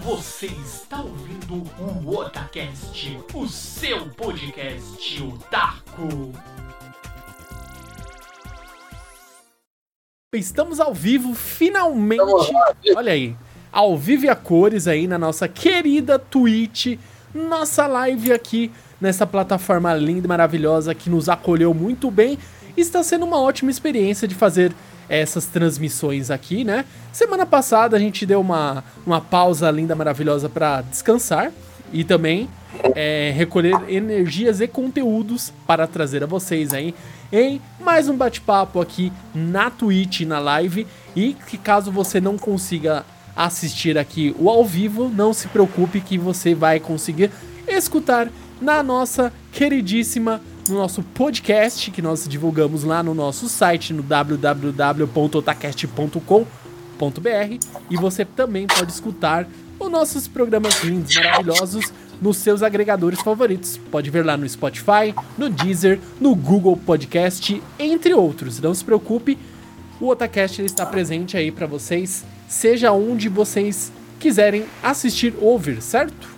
Você está ouvindo o Otacast, o seu podcast otaku. Estamos ao vivo, finalmente. Olha aí, ao vivo e a cores aí na nossa querida Twitch, nossa live aqui nessa plataforma linda e maravilhosa que nos acolheu muito bem. Está sendo uma ótima experiência de fazer essas transmissões aqui, né? Semana passada a gente deu uma, uma pausa linda, maravilhosa para descansar e também é, recolher energias e conteúdos para trazer a vocês aí em mais um bate-papo aqui na Twitch, na live. E que caso você não consiga assistir aqui o ao vivo, não se preocupe que você vai conseguir escutar na nossa queridíssima no nosso podcast que nós divulgamos lá no nosso site no www.otacast.com.br e você também pode escutar os nossos programas lindos, maravilhosos nos seus agregadores favoritos. Pode ver lá no Spotify, no Deezer, no Google Podcast, entre outros. Não se preocupe, o Otacast ele está presente aí para vocês, seja onde vocês quiserem assistir ou ouvir, certo?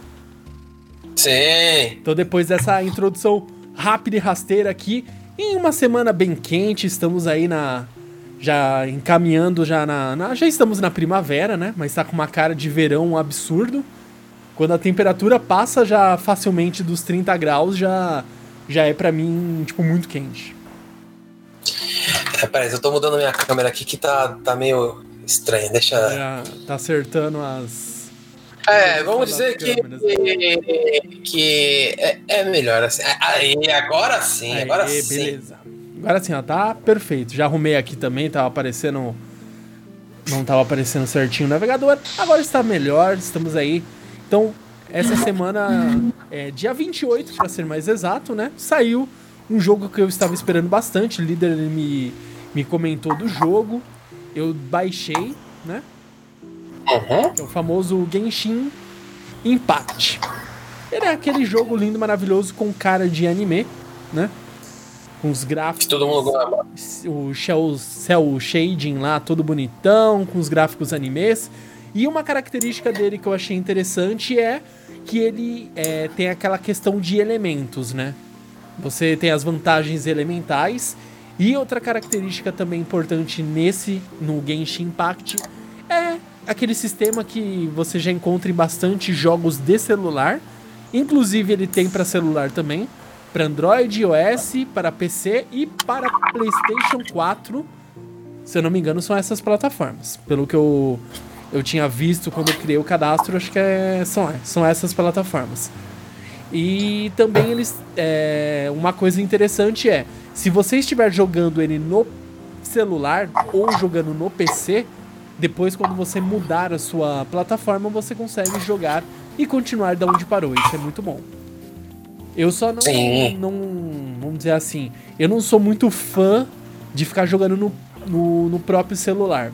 Sim. Então depois dessa introdução rápida e rasteira aqui. Em uma semana bem quente, estamos aí na. Já encaminhando já na, na, Já estamos na primavera, né? Mas tá com uma cara de verão absurdo. Quando a temperatura passa já facilmente dos 30 graus, já, já é para mim, tipo, muito quente. É, peraí, eu tô mudando minha câmera aqui que tá, tá meio estranho. Deixa. Já tá acertando as é, vamos dizer que, que é, é, melhor assim. Aí, agora sim, Aí, agora sim. Beleza. Agora sim, ó, tá perfeito. Já arrumei aqui também, tava aparecendo. Não tava aparecendo certinho o navegador. Agora está melhor, estamos aí. Então, essa semana, é, dia 28, para ser mais exato, né? Saiu um jogo que eu estava esperando bastante. O líder me, me comentou do jogo. Eu baixei, né? Uhum. É o famoso Genshin Impact. Ele é aquele jogo lindo, maravilhoso, com cara de anime, né? Com os gráficos. Todo mundo gosta. O cel, cel shading lá, todo bonitão, com os gráficos animes. E uma característica dele que eu achei interessante é que ele é, tem aquela questão de elementos, né? Você tem as vantagens elementais. E outra característica também importante nesse, no Genshin Impact, é aquele sistema que você já encontra em bastante jogos de celular. Inclusive ele tem para celular também, para Android, iOS, para PC e para PlayStation 4. Se eu não me engano, são essas plataformas. Pelo que eu, eu tinha visto quando eu criei o cadastro, acho que é, são, são essas plataformas. E também eles. É, uma coisa interessante é: se você estiver jogando ele no celular ou jogando no PC, depois, quando você mudar a sua plataforma, você consegue jogar e continuar da onde parou. Isso é muito bom. Eu só não, não. Vamos dizer assim. Eu não sou muito fã de ficar jogando no, no, no, próprio celular.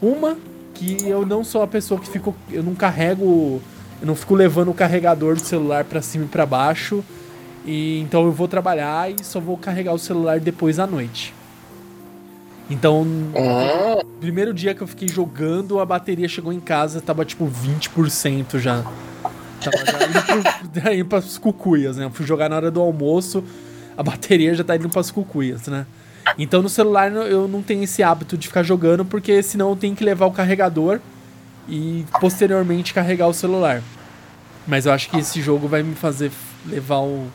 Uma, que eu não sou a pessoa que fico. Eu não carrego. Eu não fico levando o carregador do celular para cima e para baixo. E então eu vou trabalhar e só vou carregar o celular depois à noite. Então, uhum. primeiro dia que eu fiquei jogando, a bateria chegou em casa, tava tipo 20% já. Tava já indo, pro, indo pras cucuias, né? Eu fui jogar na hora do almoço, a bateria já tá indo pras cucuias, né? Então no celular eu não tenho esse hábito de ficar jogando, porque senão eu tenho que levar o carregador e posteriormente carregar o celular. Mas eu acho que esse jogo vai me fazer levar o.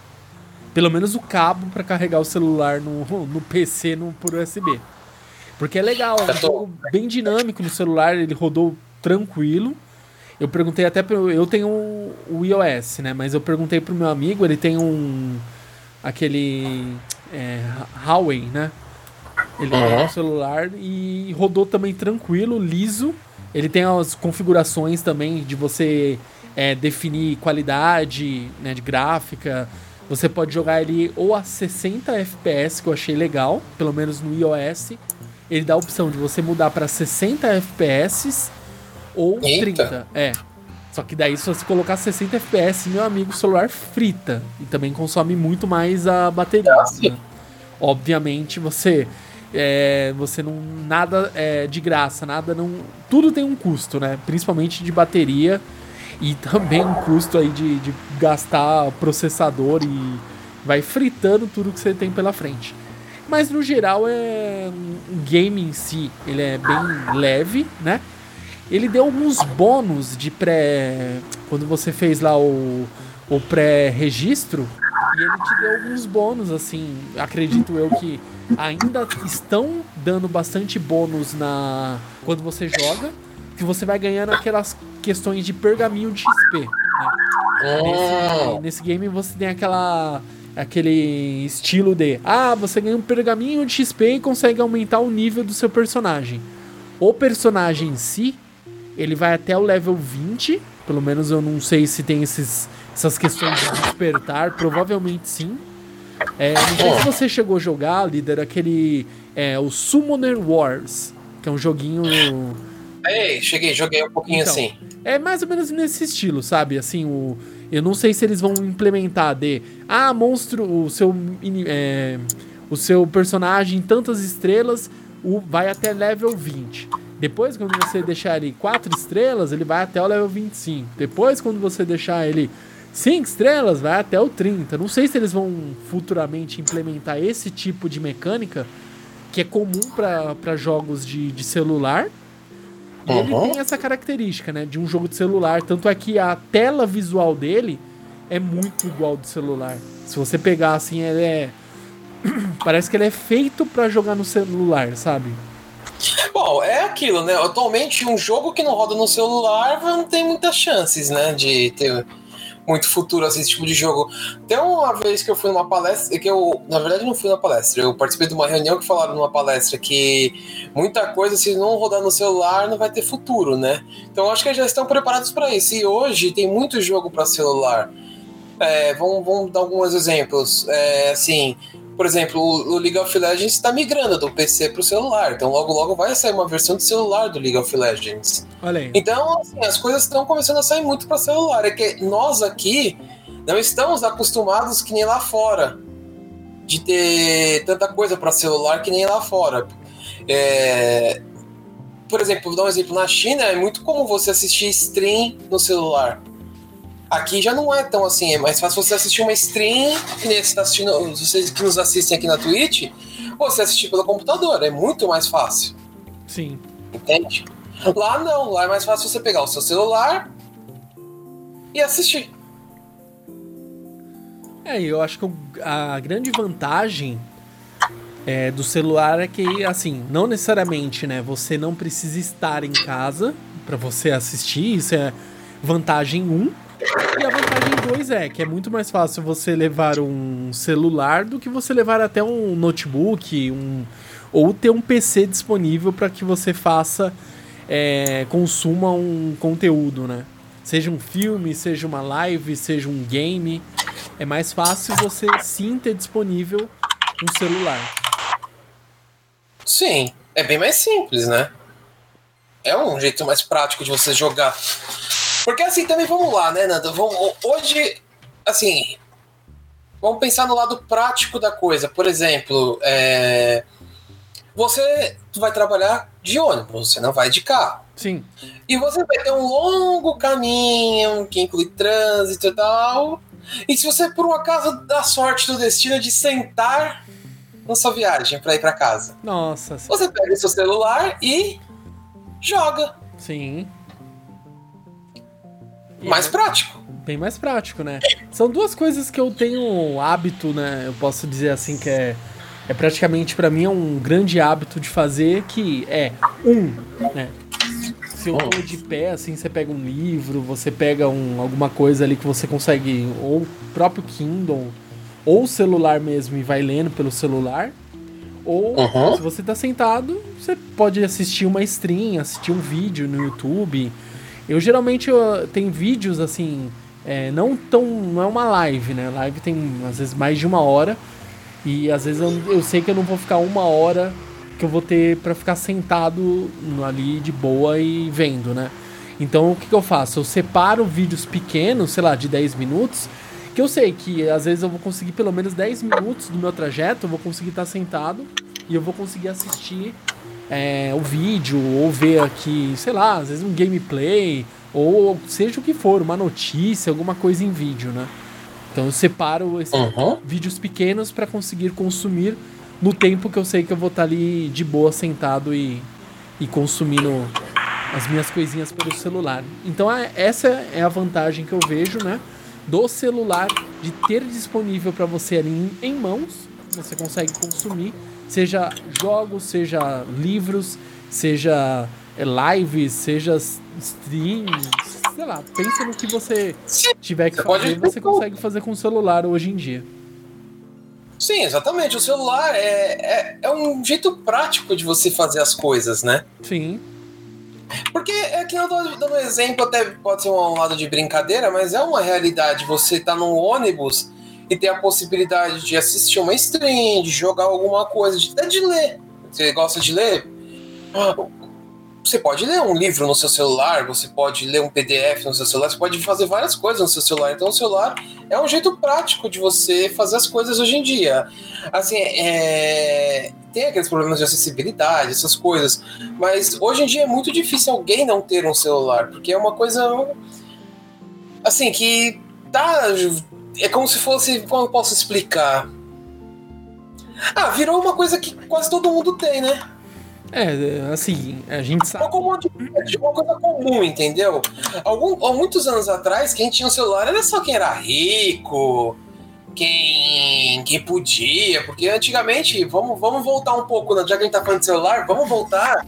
Pelo menos o cabo para carregar o celular no, no PC no, por USB. Porque é legal, é um jogo bem dinâmico no celular, ele rodou tranquilo. Eu perguntei até pro. Eu tenho o iOS, né? Mas eu perguntei pro meu amigo, ele tem um. aquele. É, Huawei, né? Ele uhum. tem um celular e rodou também tranquilo, liso. Ele tem as configurações também de você é, definir qualidade né, de gráfica. Você pode jogar ele ou a 60 FPS, que eu achei legal, pelo menos no iOS, ele dá a opção de você mudar para 60 FPS ou Eita. 30. É. Só que daí, se você colocar 60 FPS, meu amigo, o celular frita. E também consome muito mais a bateria. Né? Obviamente, você. É, você não. Nada é de graça, nada não. Tudo tem um custo, né? Principalmente de bateria. E também um custo aí de, de gastar processador e vai fritando tudo que você tem pela frente. Mas no geral é um game em si, ele é bem leve, né? Ele deu alguns bônus de pré quando você fez lá o, o pré-registro e ele te deu alguns bônus assim, acredito eu que ainda estão dando bastante bônus na quando você joga, que você vai ganhando aquelas questões de pergaminho de XP. Né? Nesse, nesse game você tem aquela aquele estilo de ah, você ganha um pergaminho de XP e consegue aumentar o nível do seu personagem. O personagem em si, ele vai até o level 20, pelo menos eu não sei se tem esses, essas questões de despertar, provavelmente sim. É, não sei se você chegou a jogar, líder, aquele. É, o Summoner Wars, que é um joguinho. Ei, cheguei, joguei um pouquinho então, assim. É mais ou menos nesse estilo, sabe? Assim, o. Eu não sei se eles vão implementar de. Ah, monstro, o seu. É, o seu personagem, tantas estrelas, o, vai até level 20. Depois, quando você deixar ele 4 estrelas, ele vai até o level 25. Depois, quando você deixar ele 5 estrelas, vai até o 30. Não sei se eles vão futuramente implementar esse tipo de mecânica que é comum para jogos de, de celular. E uhum. ele tem essa característica, né, de um jogo de celular. Tanto é que a tela visual dele é muito igual do celular. Se você pegar assim, ele é. Parece que ele é feito para jogar no celular, sabe? Bom, é aquilo, né? Atualmente, um jogo que não roda no celular não tem muitas chances, né? De ter muito futuro assim, esse tipo de jogo. Tem uma vez que eu fui numa palestra, que eu, na verdade, não fui na palestra, eu participei de uma reunião que falaram numa palestra que muita coisa, se não rodar no celular, não vai ter futuro, né? Então acho que já estão preparados para isso. E hoje tem muito jogo para celular. É, vamos, vamos dar alguns exemplos. É, assim, por exemplo, o, League of Legends está migrando do PC para o celular. Então, logo, logo vai sair uma versão de celular do League of Legends. Olha aí. Então, assim, as coisas estão começando a sair muito para celular. É que nós aqui não estamos acostumados que nem lá fora de ter tanta coisa para celular que nem lá fora. É... Por exemplo, vou dar um exemplo. Na China é muito comum você assistir stream no celular. Aqui já não é tão assim, é mais fácil você assistir uma stream, que nem você tá assistindo, vocês que nos assistem aqui na Twitch, você assistir pelo computador, é muito mais fácil. Sim. Entende? Lá não, lá é mais fácil você pegar o seu celular e assistir. É, eu acho que a grande vantagem é, do celular é que, assim, não necessariamente, né? Você não precisa estar em casa para você assistir, isso é vantagem 1. Um. E a vantagem 2 é que é muito mais fácil você levar um celular do que você levar até um notebook, um, ou ter um PC disponível para que você faça, é, consuma um conteúdo, né? Seja um filme, seja uma live, seja um game. É mais fácil você sim ter disponível um celular. Sim, é bem mais simples, né? É um jeito mais prático de você jogar porque assim, também vamos lá, né, Nando? Vamos, hoje, assim, vamos pensar no lado prático da coisa. Por exemplo, é, você vai trabalhar de ônibus, você não vai de carro. Sim. E você vai ter um longo caminho que inclui trânsito e tal. E se você, por um acaso, dá sorte do destino de sentar na sua viagem para ir para casa. Nossa. Você pega o seu celular e joga. Sim mais prático. Bem mais prático, né? São duas coisas que eu tenho hábito, né? Eu posso dizer assim que é, é praticamente para mim é um grande hábito de fazer que é um, né? Se eu tô de pé, assim, você pega um livro, você pega um, alguma coisa ali que você consegue, ou o próprio Kindle, ou o celular mesmo e vai lendo pelo celular. Ou uhum. se você tá sentado, você pode assistir uma stream, assistir um vídeo no YouTube eu geralmente eu, tem vídeos assim, é, não tão. não é uma live, né? Live tem às vezes mais de uma hora. E às vezes eu, eu sei que eu não vou ficar uma hora que eu vou ter para ficar sentado ali de boa e vendo, né? Então o que, que, eu faço? Eu separo vídeos pequenos, sei lá, de 10 minutos, que eu sei que às vezes eu vou conseguir pelo menos 10 minutos do meu trajeto, eu vou conseguir estar sentado e eu vou conseguir assistir é, o vídeo, ou ver aqui, sei lá, às vezes um gameplay, ou seja o que for, uma notícia, alguma coisa em vídeo, né? Então eu separo esses Uhum. vídeos pequenos para conseguir consumir no tempo que eu sei que eu vou estar ali de boa sentado e, e consumindo as minhas coisinhas pelo celular. Então é- essa é a vantagem que eu vejo, né? Do celular de ter disponível para você ali em, em mãos, você consegue consumir, seja jogos, seja livros, seja é, lives, seja streams, sei lá, pensa no que você tiver que Você fazer, você consegue fazer com o celular hoje em dia. Sim, exatamente. O celular é, é, é um jeito prático de você fazer as coisas, né? Sim. Porque é que eu tô dando um exemplo, até pode ser um lado de brincadeira, mas é uma realidade. Você tá num ônibus e tem a possibilidade de assistir uma stream, de jogar alguma coisa, de, até de ler. Você gosta de ler? Você pode ler um livro no seu celular, você pode ler um PDF no seu celular, você pode fazer várias coisas no seu celular. Então, o celular é um jeito prático de você fazer as coisas hoje em dia. Assim, é... tem aqueles problemas de acessibilidade, essas coisas, mas hoje em dia é muito difícil alguém não ter um celular, porque é uma coisa assim que tá é como se fosse, como eu posso explicar? Ah, virou uma coisa que quase todo mundo tem, né? É, assim, a gente Uma, sabe. comodidade, uma coisa comum, entendeu? Algum, há muitos anos atrás, quem tinha um celular era só quem era rico, quem, quem podia, porque antigamente, vamos, vamos voltar um pouco, né? já que a gente tá falando de celular, vamos voltar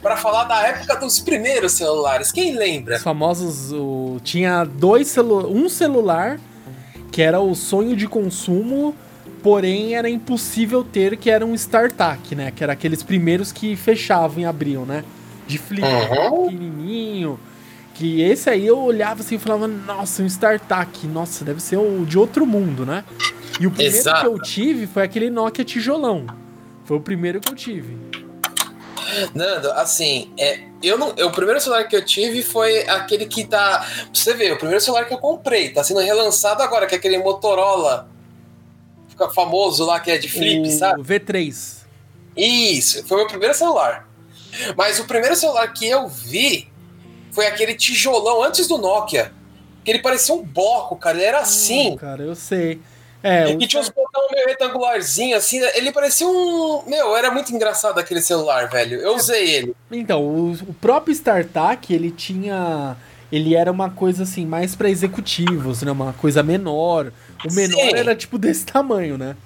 para falar da época dos primeiros celulares. Quem lembra? Os famosos. O, tinha dois celu um celular que era o sonho de consumo, porém era impossível ter, que era um StarTAC, né? Que era aqueles primeiros que fechavam e abriam, né? De flip, Uhum. pequenininho. Que esse aí eu olhava assim e falava, nossa, um StarTAC, nossa, deve ser o de outro mundo, né? E o primeiro Exato. que eu tive foi aquele Nokia tijolão. Foi o primeiro que eu tive. Nando, assim, é, eu não, eu- o primeiro celular que eu tive foi aquele que tá. Pra você ver, o primeiro celular que eu comprei, tá sendo relançado agora, que é aquele Motorola. Fica famoso lá, que é de flip, o sabe? V3. Isso, foi o meu primeiro celular. Mas o primeiro celular que eu vi foi aquele tijolão antes do Nokia. Que ele parecia um bloco, cara. Ele era assim. Hum, cara, eu sei. É, o E tinha uns botões meio retangularzinho, assim. Ele parecia um. Meu, era muito engraçado aquele celular, velho. Eu usei ele. Então, o, o próprio StarTAC, ele tinha. Ele era uma coisa assim, mais pra executivos, né? Uma coisa menor. O menor Sim. era tipo desse tamanho, né?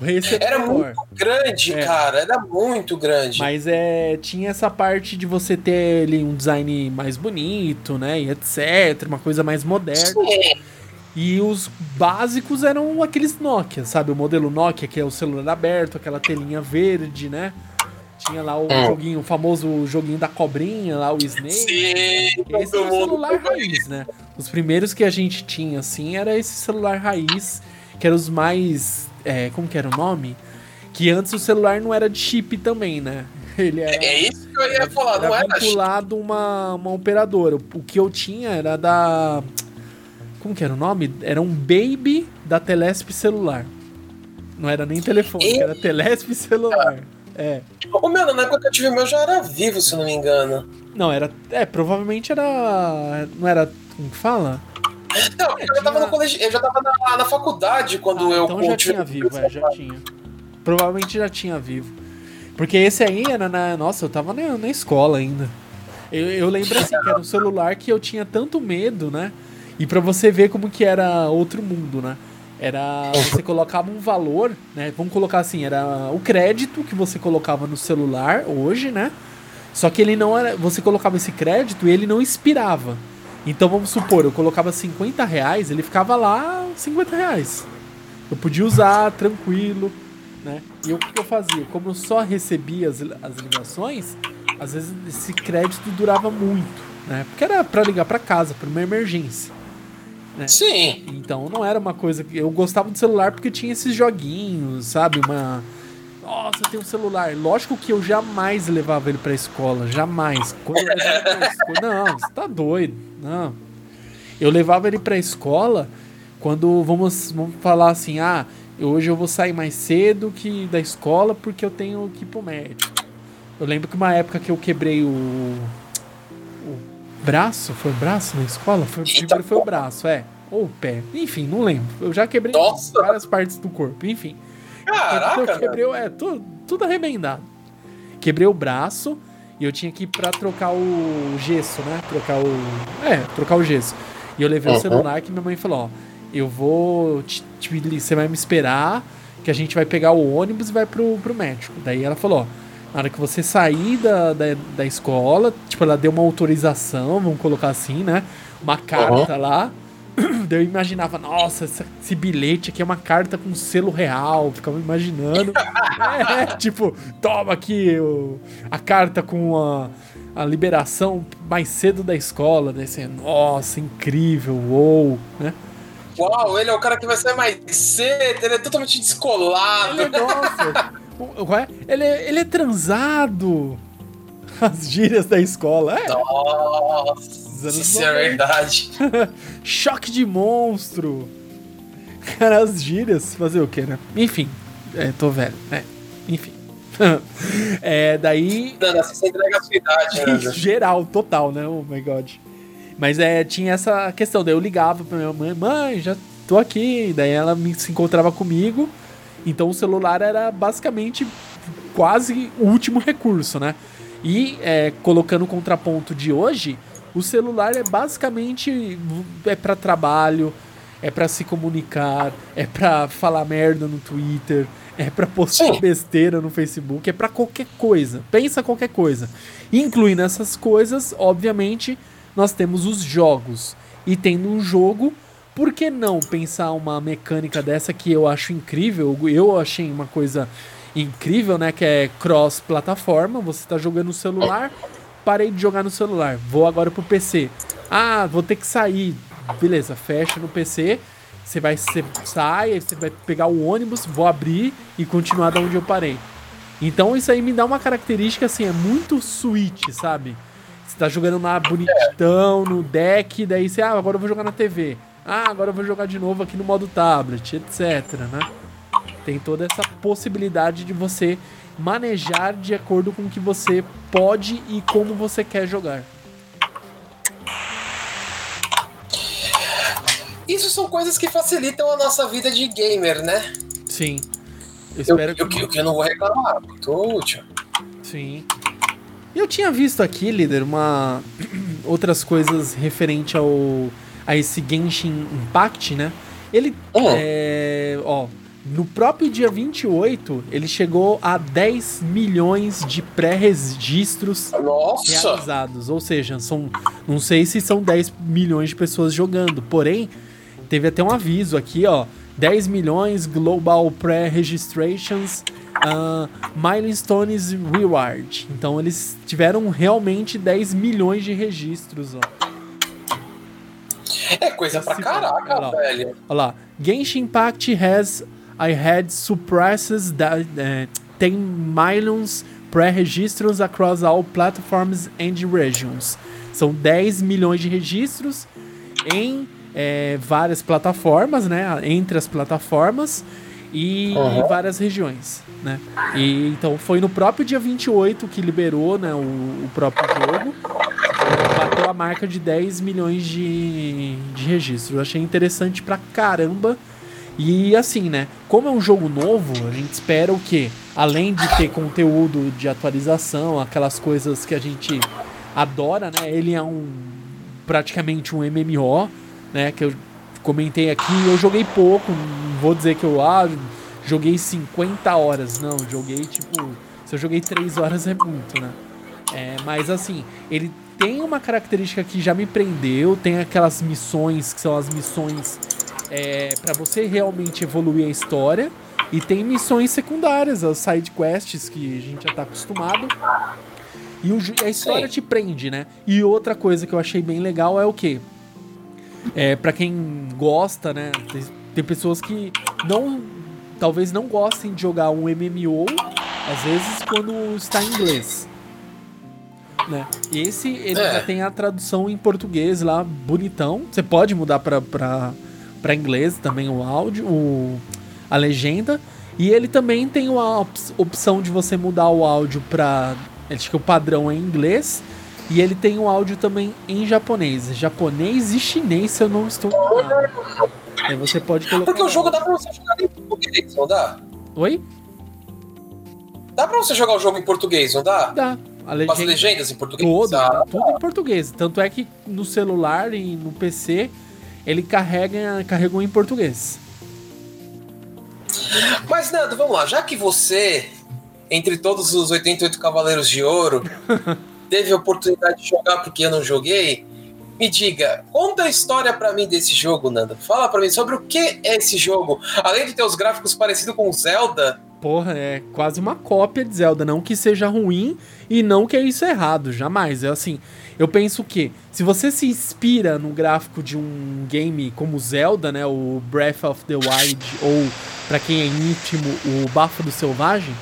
O esse Era muito grande, É. cara. Era muito grande. Mas é, tinha essa parte de você ter ali um design mais bonito, né? E etc. Uma coisa mais moderna. Sim. E os básicos eram aqueles Nokia, sabe? O modelo Nokia, que é o celular aberto, aquela telinha verde, né? Tinha lá o Hum. joguinho, o famoso joguinho da cobrinha, lá o Snake. Sim, Esse todo é o celular raiz, né? Os primeiros que a gente tinha, assim, era esse celular raiz, que eram os mais. é, como que era o nome? Que antes o celular não era de chip também, né? Ele era, É isso que eu ia falar, não era era vinculado uma, uma operadora. O que eu tinha era da. Como que era o nome? Era um Baby da Telesp celular. Não era nem telefone, era Telesp celular. É. O meu, na época que eu tive o meu, já era vivo, se não me engano. Não, era. É, provavelmente era. Não era. Como que fala? Não, eu já tava tinha- no colégio, eu já tava na, na faculdade quando Ah, eu então já tinha vivo, é, já tinha. Provavelmente já tinha vivo. Porque esse aí era na. Nossa, eu tava na, na escola ainda. Eu, eu lembro assim, que era um celular que eu tinha tanto medo, né? E pra você ver como que era outro mundo, né? Era. Você colocava um valor, né? Vamos colocar assim, era o crédito que você colocava no celular hoje, né? Só que ele não era. Você colocava esse crédito e ele não expirava. Então vamos supor, eu colocava 50 reais, ele ficava lá 50 reais. Eu podia usar tranquilo, né? E o que eu fazia? Como eu só recebia as, as ligações, às vezes esse crédito durava muito, né? Porque era pra ligar pra casa, pra uma emergência. Sim. Então não era uma coisa que. Eu gostava do celular porque tinha esses joguinhos, sabe? Uma. Nossa, tenho um celular. Lógico que eu jamais levava ele pra escola. Jamais. Quando eu levava pra escola. Não, você tá doido. Não. Eu levava ele pra escola quando vamos, vamos falar assim, ah, hoje eu vou sair mais cedo que da escola porque eu tenho que ir pro médico. Eu lembro que uma época que eu quebrei o. Braço? Foi o braço na escola? Foi, primeiro foi o braço, é. Ou o pé. Enfim, não lembro. Eu já quebrei Nossa. várias partes do corpo. Enfim. Caraca, eu quebrei, é, tudo, tudo arrebendado. Quebrei o braço e eu tinha que ir pra trocar o gesso, né? Trocar o. É, trocar o gesso. E eu levei Uhum. o celular que minha mãe falou: ó, eu vou. Te, te- você vai me esperar, que a gente vai pegar o ônibus e vai pro, pro médico. Daí ela falou: ó, na hora que você sair da, da, da escola, tipo, ela deu uma autorização, vamos colocar assim, né? Uma carta lá. Daí eu imaginava, nossa, esse bilhete aqui é uma carta com selo real. Ficava imaginando. é, tipo, toma aqui o- a carta com a, a liberação mais cedo da escola. Daí você, nossa, incrível, uou, né? Uau, ele é o cara que vai sair mais cedo, ele é totalmente descolado. Ele, nossa, é? ele, é- ele é transado. As gírias da escola. É, Nossa, isso é 90. verdade. choque de monstro. Cara, as gírias, fazer o quê, né? Enfim, é, tô velho, né? Enfim. é, daí Nanda, você entrega a sua idade, Nanda. geral, total, né? Oh my god. Mas é, tinha essa questão, daí eu ligava pra minha mãe, mãe, já tô aqui, daí ela me, se encontrava comigo, então o celular era basicamente quase o último recurso, né? E é, colocando o contraponto de hoje, o celular é basicamente é para trabalho, é para se comunicar, é para falar merda no Twitter, é para postar Sim. besteira no Facebook, é para qualquer coisa. Pensa qualquer coisa. Incluindo essas coisas, obviamente, nós temos os jogos. E tendo um jogo, por que não pensar uma mecânica dessa que eu acho incrível? Eu achei uma coisa incrível, né? Que é cross-plataforma. Você tá jogando no celular, parei de jogar no celular, vou agora pro PC. Ah, vou ter que sair. Beleza, fecha no PC. Você vai você sai, você vai pegar o ônibus, vou abrir e continuar da onde eu parei. Então isso aí me dá uma característica assim, é muito Switch, sabe? Você tá jogando lá bonitão, no deck, daí você, ah, agora eu vou jogar na TV. Ah, agora eu vou jogar de novo aqui no modo tablet, etc, né? Tem toda essa possibilidade de você manejar de acordo com o que você pode e como você quer jogar. Isso são coisas que facilitam a nossa vida de gamer, né? Sim. Eu espero eu, que... eu, que eu não vou reclamar, muito útil. Sim. Eu tinha visto aqui, líder, uma outras coisas referente ao a esse Genshin Impact, né? Ele é, ó, no próprio dia 28, ele chegou a 10 milhões de pré-registros realizados, ou seja, são não sei se são 10 milhões de pessoas jogando, porém teve até um aviso aqui, ó, 10 milhões global pre-registrations uh, milestones reward. Então eles tiveram realmente 10 milhões de registros, ó. É coisa pra caraca, olha lá. velho. Olha lá. Genshin Impact has I had suppresses that uh, 10 millions pre-registros across all platforms and regions. São 10 milhões de registros em eh, várias plataformas, né? Entre as plataformas e Uhum. várias regiões, né? E então foi no próprio dia 28 que liberou, né, o, o próprio jogo. A marca de 10 milhões de, de registros. Eu achei interessante pra caramba. E assim, né? Como é um jogo novo, a gente espera o quê? Além de ter conteúdo de atualização, aquelas coisas que a gente adora, né? Ele é um praticamente um MMO, né? Que eu comentei aqui, eu joguei pouco, não vou dizer que eu ah, joguei 50 horas, não, joguei tipo, se eu joguei 3 horas é muito, né? É, mas assim, ele tem uma característica que já me prendeu, tem aquelas missões que são as missões é, para você realmente evoluir a história. E tem missões secundárias, as side quests que a gente já tá acostumado. E o a história Sim. te prende, né? E outra coisa que eu achei bem legal é o quê? É, para quem gosta, né? Tem, tem pessoas que não. Talvez não gostem de jogar um MMO, às vezes quando está em inglês. Né? Esse ele É. já tem a tradução em português lá, bonitão. Você pode mudar pra, pra, pra inglês também o áudio, o, a legenda. E ele também tem uma op- opção de você mudar o áudio pra Acho que o padrão é em inglês. E ele tem o áudio também em japonês. Japonês e chinês, se eu não estou enganado. Aí você pode colocar. Porque o jogo dá pra você jogar em português, não dá? Oi? Dá pra você jogar o jogo em português, não dá? Dá. A Com as legenda... legendas em português? Todo, Ah, tudo em português. Tanto é que no celular e no PC ele carrega, carregou em português. Mas, Nando, vamos lá. Já que você, entre todos os 88 Cavaleiros de Ouro, teve a oportunidade de jogar porque eu não joguei, me diga, conta a história pra mim desse jogo, Nando. Fala pra mim sobre o que é esse jogo. Além de ter os gráficos parecidos com o Zelda, Porra, é quase uma cópia de Zelda. Não que seja ruim e não que é isso errado, jamais. É assim, eu penso que se você se inspira no gráfico de um game como Zelda, né, o Breath of the Wild ou pra quem é íntimo, o Bafo do Selvagem,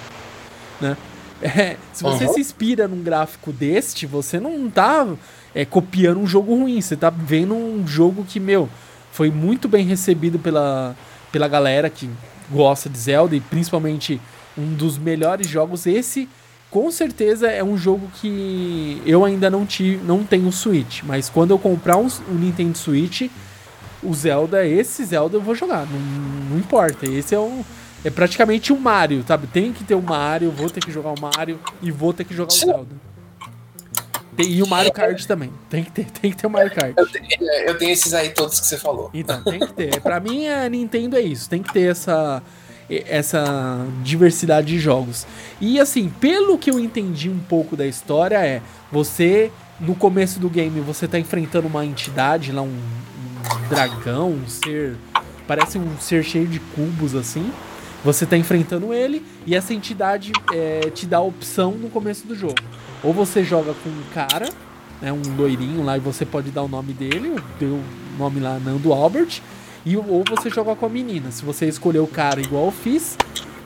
né? É, se você Uhum. se inspira num gráfico deste, você não tá é, copiando um jogo ruim, você tá vendo um jogo que, meu, foi muito bem recebido pela, pela galera que gosta de Zelda e principalmente um dos melhores jogos. Esse, com certeza, é um jogo que eu ainda não tive, não tenho Switch, mas quando eu comprar um, um Nintendo Switch, o Zelda, esse Zelda eu vou jogar, não, não importa. Esse é um é praticamente um Mario, sabe? Tem que ter o Mario, vou ter que jogar o Mario e vou ter que jogar o. Zelda. Tem- e o Mario Kart também. Tem que ter, tem que ter o Mario Kart. eu tenho, eu tenho esses aí todos que você falou. Então, tem que ter. Pra mim, a Nintendo é isso. Tem que ter essa, essa diversidade de jogos. E assim, pelo que eu entendi um pouco da história, é você, no começo do game, você tá enfrentando uma entidade lá, um, um dragão, um ser. Parece um ser cheio de cubos assim. Você tá enfrentando ele e essa entidade é, te dá a opção no começo do jogo. Ou você joga com um cara, né, um loirinho lá, e você pode dar o nome dele, deu o nome lá, Nando Albert, e, ou você joga com a menina. Se você escolher o cara igual eu fiz,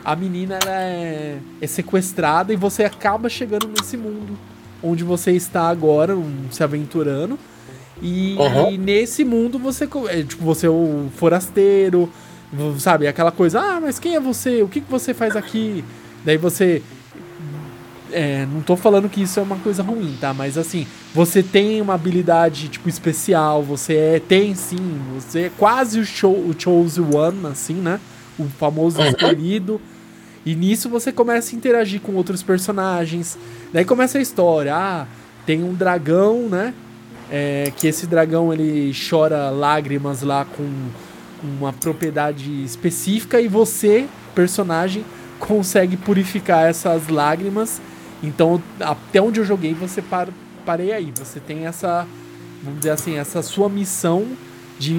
a menina é, é sequestrada e você acaba chegando nesse mundo onde você está agora, um, se aventurando. E, Uhum. e nesse mundo você, é, tipo, você é o forasteiro, sabe? Aquela coisa, ah, mas quem é você? O que, que você faz aqui? Daí você é, não tô falando que isso é uma coisa ruim, tá? Mas assim, você tem uma habilidade, tipo, especial, você é, tem sim, você é quase o, show, o Chose One, assim, né? O famoso Uhum. escolhido. E nisso você começa a interagir com outros personagens. Daí começa a história. Ah, tem um dragão, né? É, que esse dragão ele chora lágrimas lá com uma propriedade específica e você, personagem, consegue purificar essas lágrimas. Então, até onde eu joguei, você par, parei aí. Você tem essa, vamos dizer assim, essa sua missão de,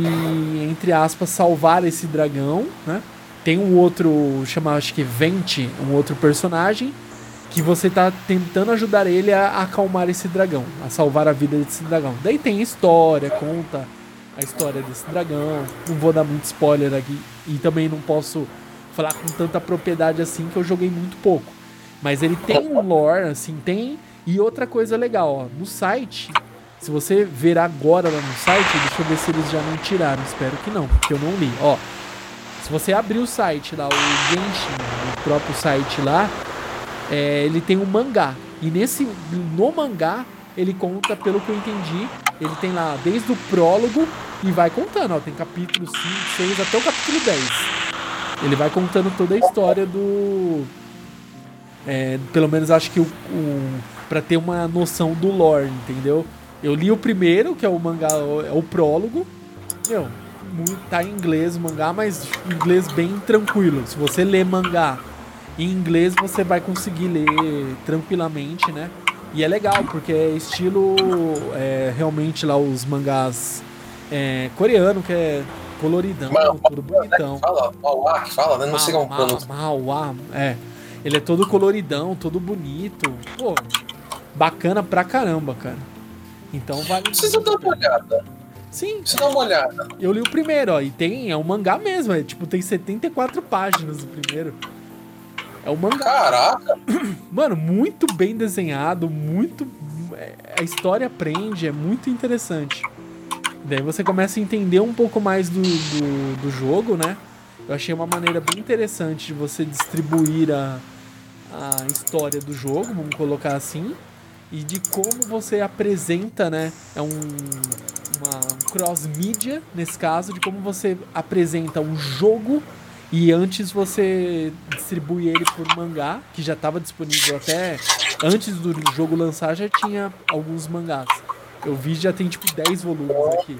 entre aspas, salvar esse dragão, né? Tem um outro, chama acho que Vente, um outro personagem, que você tá tentando ajudar ele a acalmar esse dragão, a salvar a vida desse dragão. Daí tem história, conta a história desse dragão. Não vou dar muito spoiler aqui e também não posso falar com tanta propriedade assim que eu joguei muito pouco. Mas ele tem um lore, assim, tem. E outra coisa legal, ó, no site, se você ver agora lá no site, deixa eu ver se eles já não tiraram, espero que não, porque eu não li. Ó, se você abrir o site lá, o Genshin, o próprio site lá, é, ele tem um mangá. E nesse no mangá, ele conta, pelo que eu entendi, ele tem lá desde o prólogo e vai contando, ó, tem capítulo 5, 6 até o capítulo 10. Ele vai contando toda a história do é, pelo menos acho que o, o para ter uma noção do lore, entendeu? Eu li o primeiro, que é o mangá, é o prólogo. Meu, muito, tá em inglês o mangá, mas inglês bem tranquilo. Se você lê mangá em inglês, você vai conseguir ler tranquilamente, né? E é legal, porque é estilo é, realmente lá os mangás é, coreano, que é coloridão, tudo bonitão. Fala, Mauá fala, né? Não sei como Ma- pronuncia. Mauá, é. Ele é todo coloridão, todo bonito. Pô, bacana pra caramba, cara. Então vale. Precisa dar uma olhada. Sim, Precisa dar uma olhada. eu li o primeiro, ó. E tem, é um mangá mesmo. É, tipo, tem 74 páginas o primeiro. É um mangá. Caraca, Mano, muito bem desenhado, muito. é, A história prende, é muito interessante. Daí você começa a entender um pouco mais do, do, do jogo, né? Eu achei uma maneira bem interessante de você distribuir a, a história do jogo, vamos colocar assim, e de como você apresenta, né? É um, uma cross-mídia, nesse caso, de como você apresenta um jogo e antes você distribui ele por mangá, que já estava disponível até antes do jogo lançar, já tinha alguns mangás. Eu vi já tem tipo 10 volumes aqui.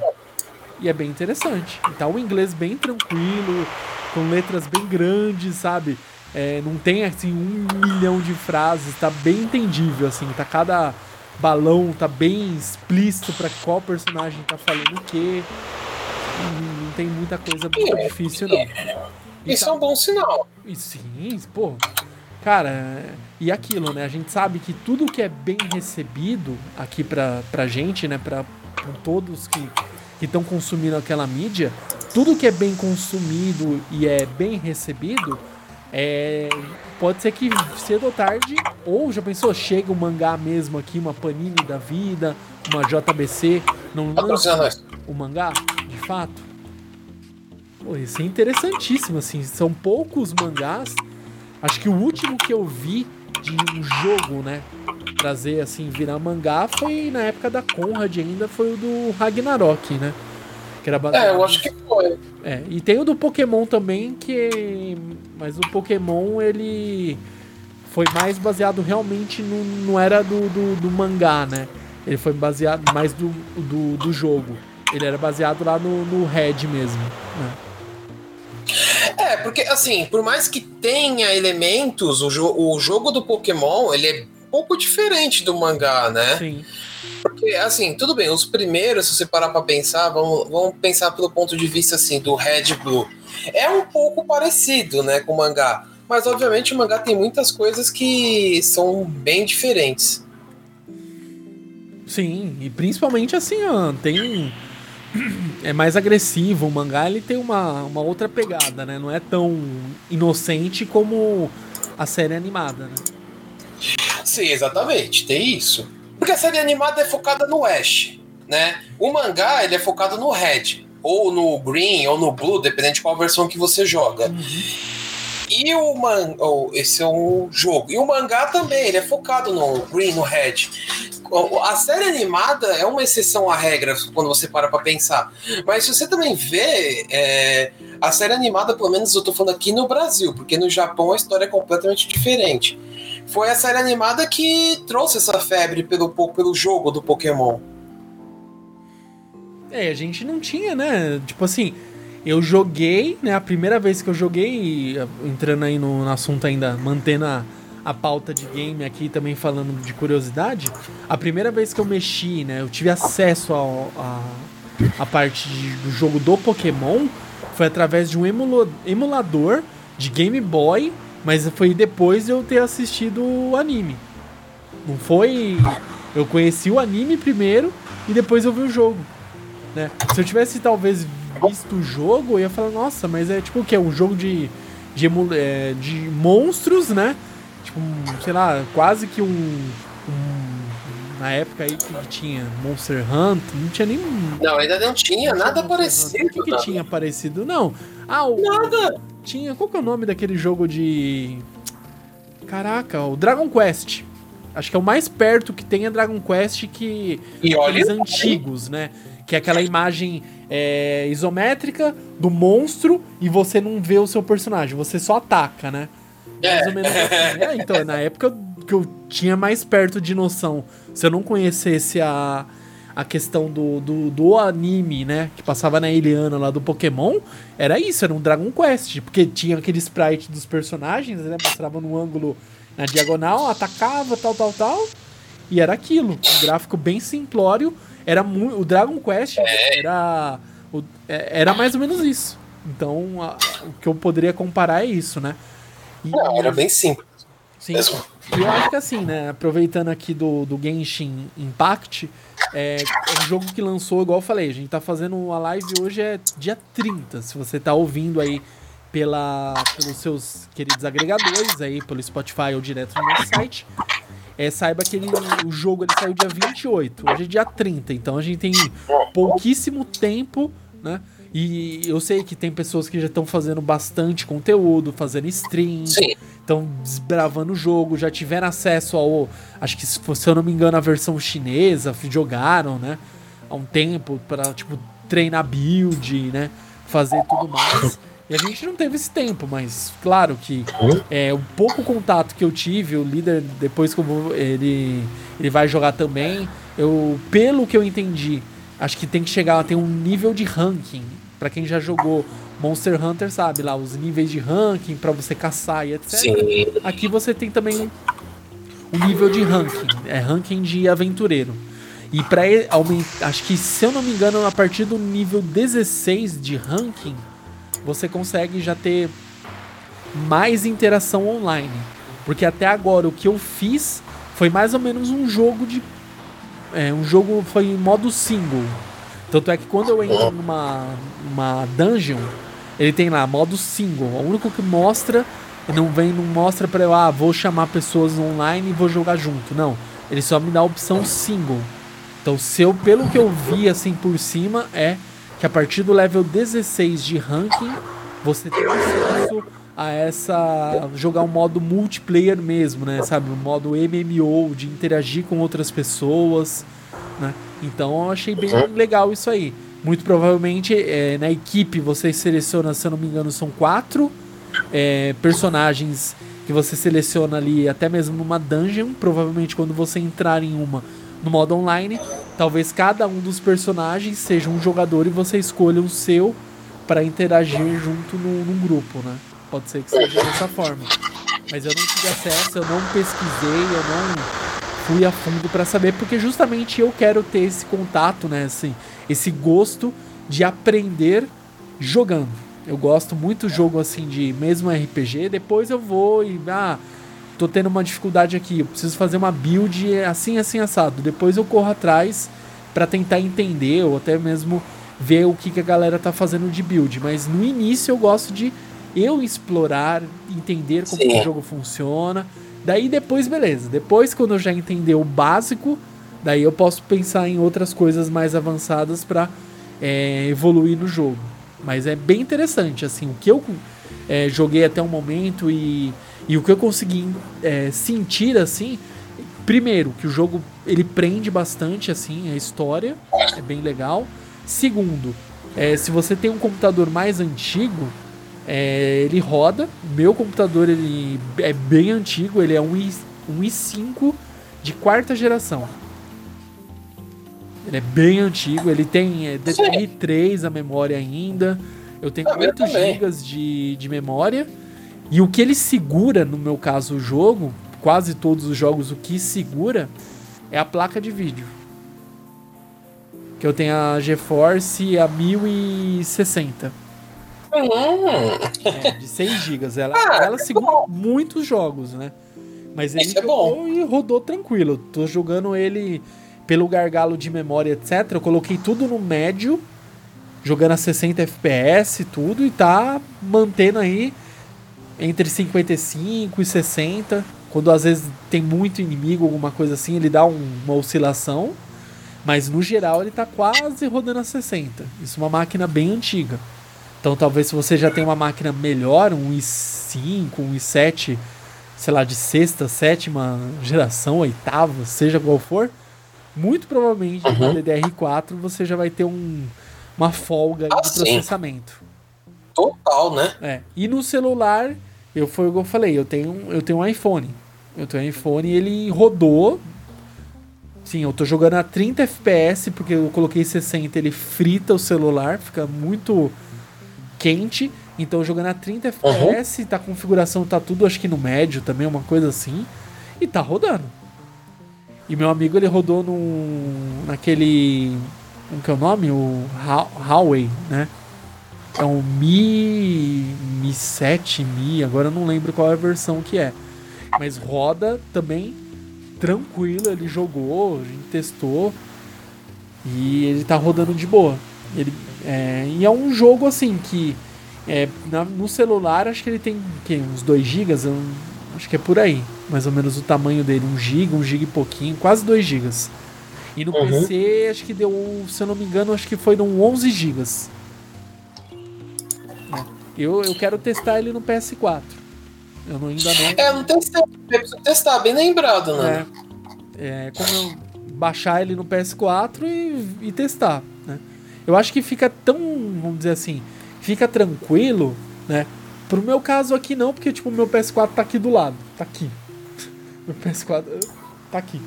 E é bem interessante. Então o inglês bem tranquilo, com letras bem grandes, sabe? É, não tem assim um milhão de frases, tá bem entendível, assim, tá cada balão tá bem explícito para qual personagem tá falando o quê. Não, não tem muita coisa muito difícil, não. Isso tá... é um bom sinal. E sim, pô. Cara, e aquilo, né? A gente sabe que tudo que é bem recebido aqui pra, pra gente, né? Pra, pra todos que estão consumindo aquela mídia, tudo que é bem consumido e é bem recebido, é, pode ser que cedo ou tarde, ou já pensou, chega o um mangá mesmo aqui, uma Panini da vida, uma JBC, não lança o mangá, de fato? Pô, isso é interessantíssimo, assim, são poucos mangás, acho que o último que eu vi de um jogo, né, trazer assim, virar mangá foi na época da Conrad ainda, foi o do Ragnarok, né? Que era baseado... É, eu acho que foi. É, e tem o do Pokémon também, que. Mas o Pokémon, ele foi mais baseado realmente no. Não era do, do, do mangá, né? Ele foi baseado mais do, do, do, jogo. Ele era baseado lá no, no Red mesmo. Né? É, porque assim, por mais que tenha elementos, o, jo o jogo do Pokémon, ele é um pouco diferente do mangá, né? Sim. Porque, assim, tudo bem, os primeiros, se você parar pra pensar, vamos, vamos pensar pelo ponto de vista, assim, do Red Blue. É um pouco parecido, né, com o mangá. Mas, obviamente, o mangá tem muitas coisas que são bem diferentes. Sim, e principalmente, assim, ó, tem... É mais agressivo, o mangá ele tem uma, uma outra pegada, né? Não é tão inocente como a série animada, né? Sim, exatamente, tem isso. Porque a série animada é focada no Ash, né? O mangá, ele é focado no Red, ou no Green, ou no Blue, dependendo de qual versão que você joga. Uhum. E o man... Oh, esse é um jogo. E o mangá também, ele é focado no Green, no Red. A série animada é uma exceção à regra quando você para pra pensar. Mas se você também vê, é... a série animada, pelo menos eu tô falando aqui no Brasil, porque no Japão a história é completamente diferente foi a série animada que trouxe essa febre pelo, pelo jogo do Pokémon. É, a gente não tinha, né? Tipo assim, eu joguei, né? A primeira vez que eu joguei, entrando aí no, no assunto ainda, mantendo a, a pauta de game aqui também falando de curiosidade, a primeira vez que eu mexi, né? Eu tive acesso a, a parte de, do jogo do Pokémon foi através de um emulador de Game Boy mas foi depois de eu ter assistido o anime. Não foi. Eu conheci o anime primeiro e depois eu vi o jogo. Né? Se eu tivesse talvez visto o jogo, eu ia falar, nossa, mas é tipo o que? Um jogo de. De, é, de monstros, né? Tipo, sei lá, quase que um, um na época aí que tinha Monster Hunt, não tinha nem. Não, ainda não tinha nada parecido. O que, que tinha parecido? Não. Ah, o, nada! Tinha. Qual que é o nome daquele jogo de. Caraca, o Dragon Quest. Acho que é o mais perto que tem é Dragon Quest que. E olha. Antigos, né? Que é aquela imagem é, isométrica do monstro e você não vê o seu personagem, você só ataca, né? É. Mais ou menos assim. É, então, na época que eu tinha mais perto de noção, se eu não conhecesse a, a questão do, do, do, anime, né? Que passava na Eliana lá do Pokémon, era isso, era um Dragon Quest. Porque tinha aquele sprite dos personagens, né? Mostrava no ângulo na diagonal, atacava, tal, tal, tal. E era aquilo. Um gráfico bem simplório. Era muito. O Dragon Quest era. O, é, era mais ou menos isso. Então, a, o que eu poderia comparar é isso, né? E, Não, era bem simples. Sim. Mesmo. E eu acho que assim, né? Aproveitando aqui do, do Genshin Impact, é, é um jogo que lançou, igual eu falei, a gente tá fazendo a live hoje é dia 30. Se você tá ouvindo aí pela, pelos seus queridos agregadores, aí pelo Spotify ou direto no nosso site, é, saiba que ele, o jogo ele saiu dia 28. Hoje é dia 30, então a gente tem pouquíssimo tempo, né? E eu sei que tem pessoas que já estão fazendo bastante conteúdo, fazendo stream. Sim estão desbravando o jogo, já tiveram acesso ao. Acho que, se eu não me engano, a versão chinesa, jogaram, né? Há um tempo, para tipo, treinar build, né? Fazer tudo mais. E a gente não teve esse tempo, mas claro que é o pouco contato que eu tive, o líder, depois que vou, ele, ele vai jogar também, eu, pelo que eu entendi, acho que tem que chegar, tem um nível de ranking. para quem já jogou Monster Hunter, sabe lá, os níveis de ranking para você caçar e etc. Sim. Aqui você tem também um nível de ranking, é ranking de aventureiro. E para aumentar, acho que se eu não me engano, a partir do nível 16 de ranking, você consegue já ter mais interação online. Porque até agora o que eu fiz foi mais ou menos um jogo de. É, um jogo foi em modo single. Tanto é que quando eu entro numa uma dungeon, ele tem lá modo single. O único que mostra, não vem, não mostra pra eu, ah, vou chamar pessoas online e vou jogar junto. Não. Ele só me dá a opção single. Então, se eu, pelo que eu vi assim por cima, é que a partir do level 16 de ranking, você tem acesso a essa jogar um modo multiplayer mesmo, né? Sabe, um modo MMO de interagir com outras pessoas, né? Então eu achei bem legal isso aí. Muito provavelmente é, na equipe você seleciona, se eu não me engano, são quatro é, personagens que você seleciona ali, até mesmo numa dungeon. Provavelmente quando você entrar em uma no modo online, talvez cada um dos personagens seja um jogador e você escolha o seu para interagir junto no, num grupo, né? Pode ser que seja dessa forma. Mas eu não tive acesso, eu não pesquisei, eu não fui a fundo para saber, porque justamente eu quero ter esse contato, né? Assim, esse gosto de aprender jogando. Eu gosto muito jogo assim de mesmo RPG, depois eu vou e ah, tô tendo uma dificuldade aqui, eu preciso fazer uma build assim, assim, assado. Depois eu corro atrás para tentar entender ou até mesmo ver o que, que a galera tá fazendo de build. Mas no início eu gosto de eu explorar, entender como o jogo funciona. Daí depois, beleza. Depois, quando eu já entender o básico, daí eu posso pensar em outras coisas mais avançadas para é, evoluir no jogo. Mas é bem interessante, assim, o que eu é, joguei até o momento e e o que eu consegui é, sentir assim, primeiro, que o jogo ele prende bastante assim a história, é bem legal. Segundo, é, se você tem um computador mais antigo, é, ele roda. Meu computador ele é bem antigo, ele é um, i, um i5 de quarta geração. Ele é bem antigo, ele tem é, DDR3 a memória ainda. Eu tenho 8 GB de, de memória. E o que ele segura, no meu caso, o jogo, quase todos os jogos, o que segura é a placa de vídeo. Que eu tenho a GeForce a 1060. É, de 6 GB. Ela, ah, ela é segura bom. muitos jogos, né? Mas ele Isso jogou é e rodou tranquilo. tô jogando ele pelo gargalo de memória, etc. Eu coloquei tudo no médio, jogando a 60 FPS, tudo, e tá mantendo aí entre 55 e 60. Quando às vezes tem muito inimigo, alguma coisa assim, ele dá um, uma oscilação. Mas no geral ele está quase rodando a 60. Isso é uma máquina bem antiga. Então talvez se você já tem uma máquina melhor, um i5, um i7, sei lá, de sexta, sétima geração, oitava, seja qual for, muito provavelmente uhum. no DDR4 você já vai ter um, uma folga ah, de processamento. Total, né? É. E no celular eu foi o que eu falei, eu tenho, eu tenho um iPhone. Eu tenho um iPhone e ele rodou. Sim, eu tô jogando a 30 FPS porque eu coloquei 60, ele frita o celular, fica muito quente. Então jogando a 30 FPS, uhum. tá a configuração tá tudo acho que no médio também, uma coisa assim, e tá rodando. E meu amigo ele rodou no naquele como que é o nome? O Huawei, né? É um Mi, Mi 7, Mi, agora eu não lembro qual é a versão que é. Mas roda também tranquilo, ele jogou, a gente testou e ele tá rodando de boa. Ele, é, e é um jogo assim que é, na, no celular acho que ele tem que, uns 2 GB, acho que é por aí, mais ou menos o tamanho dele, 1 GB, 1 GB e pouquinho, quase 2 GB. E no uhum. PC acho que deu, se eu não me engano, acho que foi no 11 GB. Eu, eu quero testar ele no PS4. Eu não, ainda não. É, não testei. Eu preciso testar, bem lembrado, né? É, é como eu baixar ele no PS4 e, e testar? Eu acho que fica tão, vamos dizer assim, fica tranquilo, né? Pro meu caso aqui não, porque tipo, o meu PS4 tá aqui do lado, tá aqui. Meu PS4 tá aqui.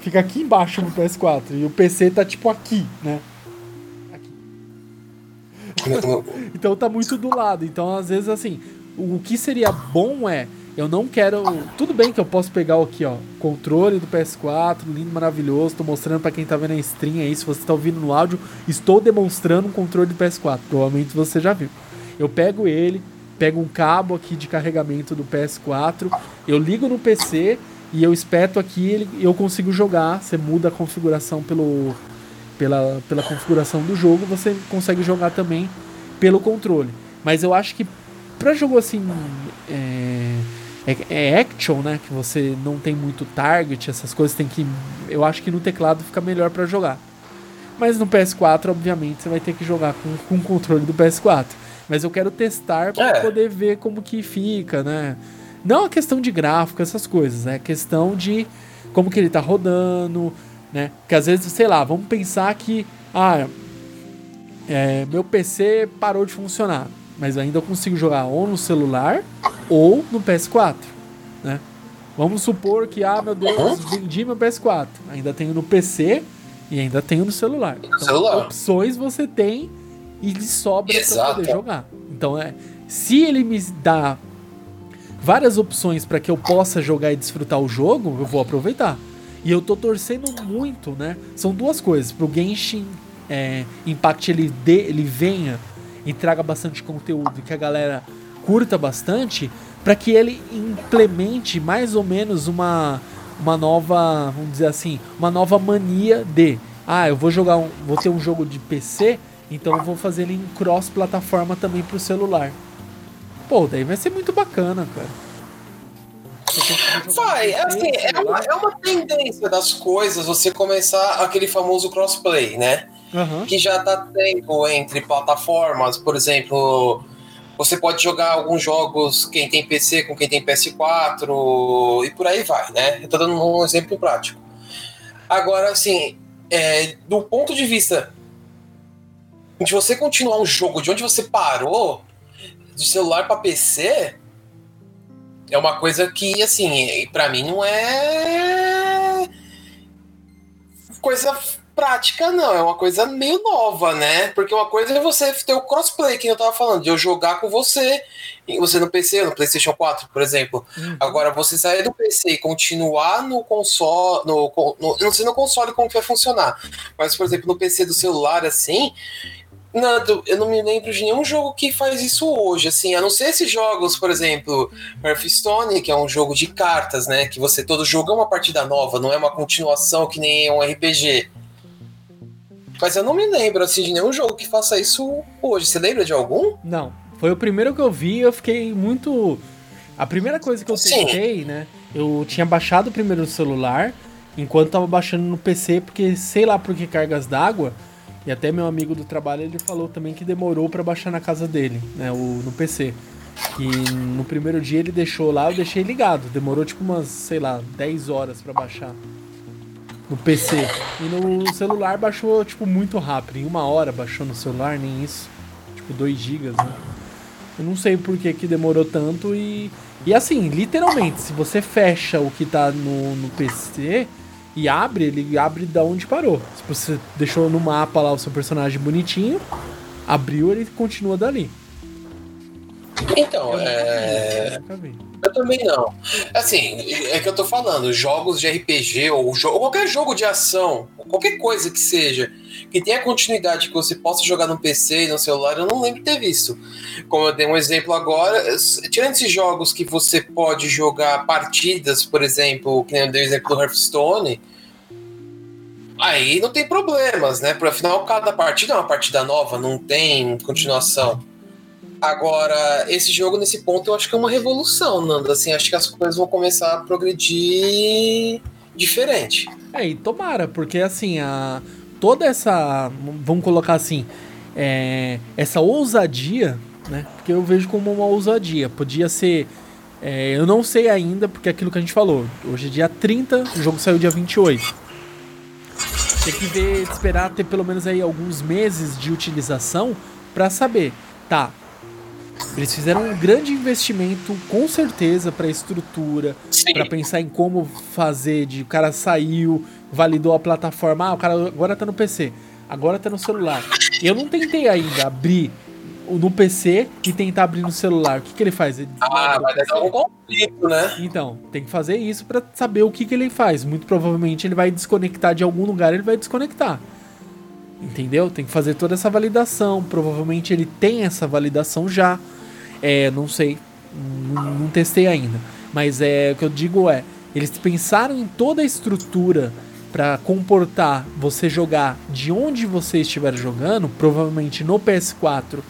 Fica aqui embaixo no PS4 e o PC tá tipo aqui, né? Aqui. então tá muito do lado. Então às vezes assim, o que seria bom é eu não quero. Tudo bem que eu posso pegar aqui, ó, controle do PS4, lindo, maravilhoso. Tô mostrando para quem tá vendo a stream aí. Se você tá ouvindo no áudio, estou demonstrando um controle do PS4. Provavelmente você já viu. Eu pego ele, pego um cabo aqui de carregamento do PS4, eu ligo no PC e eu espeto aqui e eu consigo jogar. Você muda a configuração pelo, pela, pela configuração do jogo, você consegue jogar também pelo controle. Mas eu acho que para jogo assim. É é, é action, né? Que você não tem muito target, essas coisas tem que. Eu acho que no teclado fica melhor para jogar. Mas no PS4, obviamente, você vai ter que jogar com, com o controle do PS4. Mas eu quero testar para é. poder ver como que fica, né? Não a questão de gráfico, essas coisas, é né? questão de como que ele tá rodando, né? Porque às vezes, sei lá, vamos pensar que ah, é, meu PC parou de funcionar, mas ainda eu consigo jogar ou no celular ou no PS4, né? Vamos supor que, ah, meu Deus, vendi meu PS4. Ainda tenho no PC e ainda tenho no celular. Então, celular. opções você tem e lhe sobra para poder jogar. Então, é, se ele me dá várias opções para que eu possa jogar e desfrutar o jogo, eu vou aproveitar. E eu tô torcendo muito, né? São duas coisas. Pro Genshin é, Impact ele, de, ele venha e traga bastante conteúdo e que a galera curta bastante para que ele implemente mais ou menos uma, uma nova, vamos dizer assim, uma nova mania de, ah, eu vou jogar um, vou ter um jogo de PC, então eu vou fazer ele em cross plataforma também pro celular. Pô, daí vai ser muito bacana, cara. Vai, assim, é uma, é uma tendência das coisas você começar aquele famoso crossplay, né? Uhum. Que já tá tendo entre plataformas, por exemplo, você pode jogar alguns jogos, quem tem PC com quem tem PS4 e por aí vai, né? Eu tô dando um exemplo prático. Agora, assim, é, do ponto de vista de você continuar um jogo de onde você parou, de celular para PC, é uma coisa que, assim, para mim não é coisa prática, não. É uma coisa meio nova, né? Porque uma coisa é você ter o crossplay, que eu tava falando, de eu jogar com você, você no PC, no PlayStation 4, por exemplo. Uhum. Agora, você sair do PC e continuar no console. No, no, não sei no console como que vai funcionar, mas, por exemplo, no PC do celular, assim. Não, eu não me lembro de nenhum jogo que faz isso hoje, assim, a não ser esses jogos, por exemplo, Hearthstone, que é um jogo de cartas, né, que você todo jogo é uma partida nova, não é uma continuação que nem um RPG. Mas eu não me lembro assim de nenhum jogo que faça isso hoje. Você lembra de algum? Não. Foi o primeiro que eu vi, eu fiquei muito. A primeira coisa que eu Sim. testei, né? Eu tinha baixado primeiro no celular, enquanto tava baixando no PC, porque sei lá por que cargas d'água. E até meu amigo do trabalho ele falou também que demorou para baixar na casa dele, né? O, no PC. E no primeiro dia ele deixou lá, eu deixei ligado. Demorou tipo umas, sei lá, 10 horas para baixar no PC. E no celular baixou, tipo, muito rápido. Em uma hora baixou no celular, nem isso. Tipo, 2 GB, né? Eu não sei por que, que demorou tanto e. E assim, literalmente, se você fecha o que tá no, no PC e abre, ele abre da onde parou. Se você deixou no mapa lá o seu personagem bonitinho, abriu, ele continua dali. Então, eu é. Eu também não. Assim, é que eu tô falando, jogos de RPG ou, jo ou qualquer jogo de ação, qualquer coisa que seja, que tenha continuidade que você possa jogar no PC e no celular, eu não lembro de ter visto. Como eu dei um exemplo agora, tirando esses jogos que você pode jogar partidas, por exemplo, que nem eu dei o exemplo do Hearthstone, aí não tem problemas, né? Por afinal, cada partida é uma partida nova, não tem continuação. Agora, esse jogo, nesse ponto, eu acho que é uma revolução, Nando. Assim, acho que as coisas vão começar a progredir diferente. É, e tomara, porque assim, a, toda essa. Vamos colocar assim. É, essa ousadia, né? Porque eu vejo como uma ousadia. Podia ser É, eu não sei ainda, porque é aquilo que a gente falou. Hoje é dia 30, o jogo saiu dia 28. Tem que ver, esperar ter pelo menos aí alguns meses de utilização para saber. Tá, eles fizeram um grande investimento, com certeza, para estrutura, para pensar em como fazer. De o cara saiu, validou a plataforma, ah, o cara agora tá no PC, agora tá no celular. Eu não tentei ainda abrir no PC e tentar abrir no celular. O que, que ele faz? Ele ah, vai dar um conflito, né? Então, tem que fazer isso para saber o que, que ele faz. Muito provavelmente ele vai desconectar de algum lugar, ele vai desconectar. Entendeu? Tem que fazer toda essa validação. Provavelmente ele tem essa validação já. É, não sei. Não, não testei ainda. Mas é o que eu digo é, eles pensaram em toda a estrutura para comportar você jogar de onde você estiver jogando, provavelmente no PS4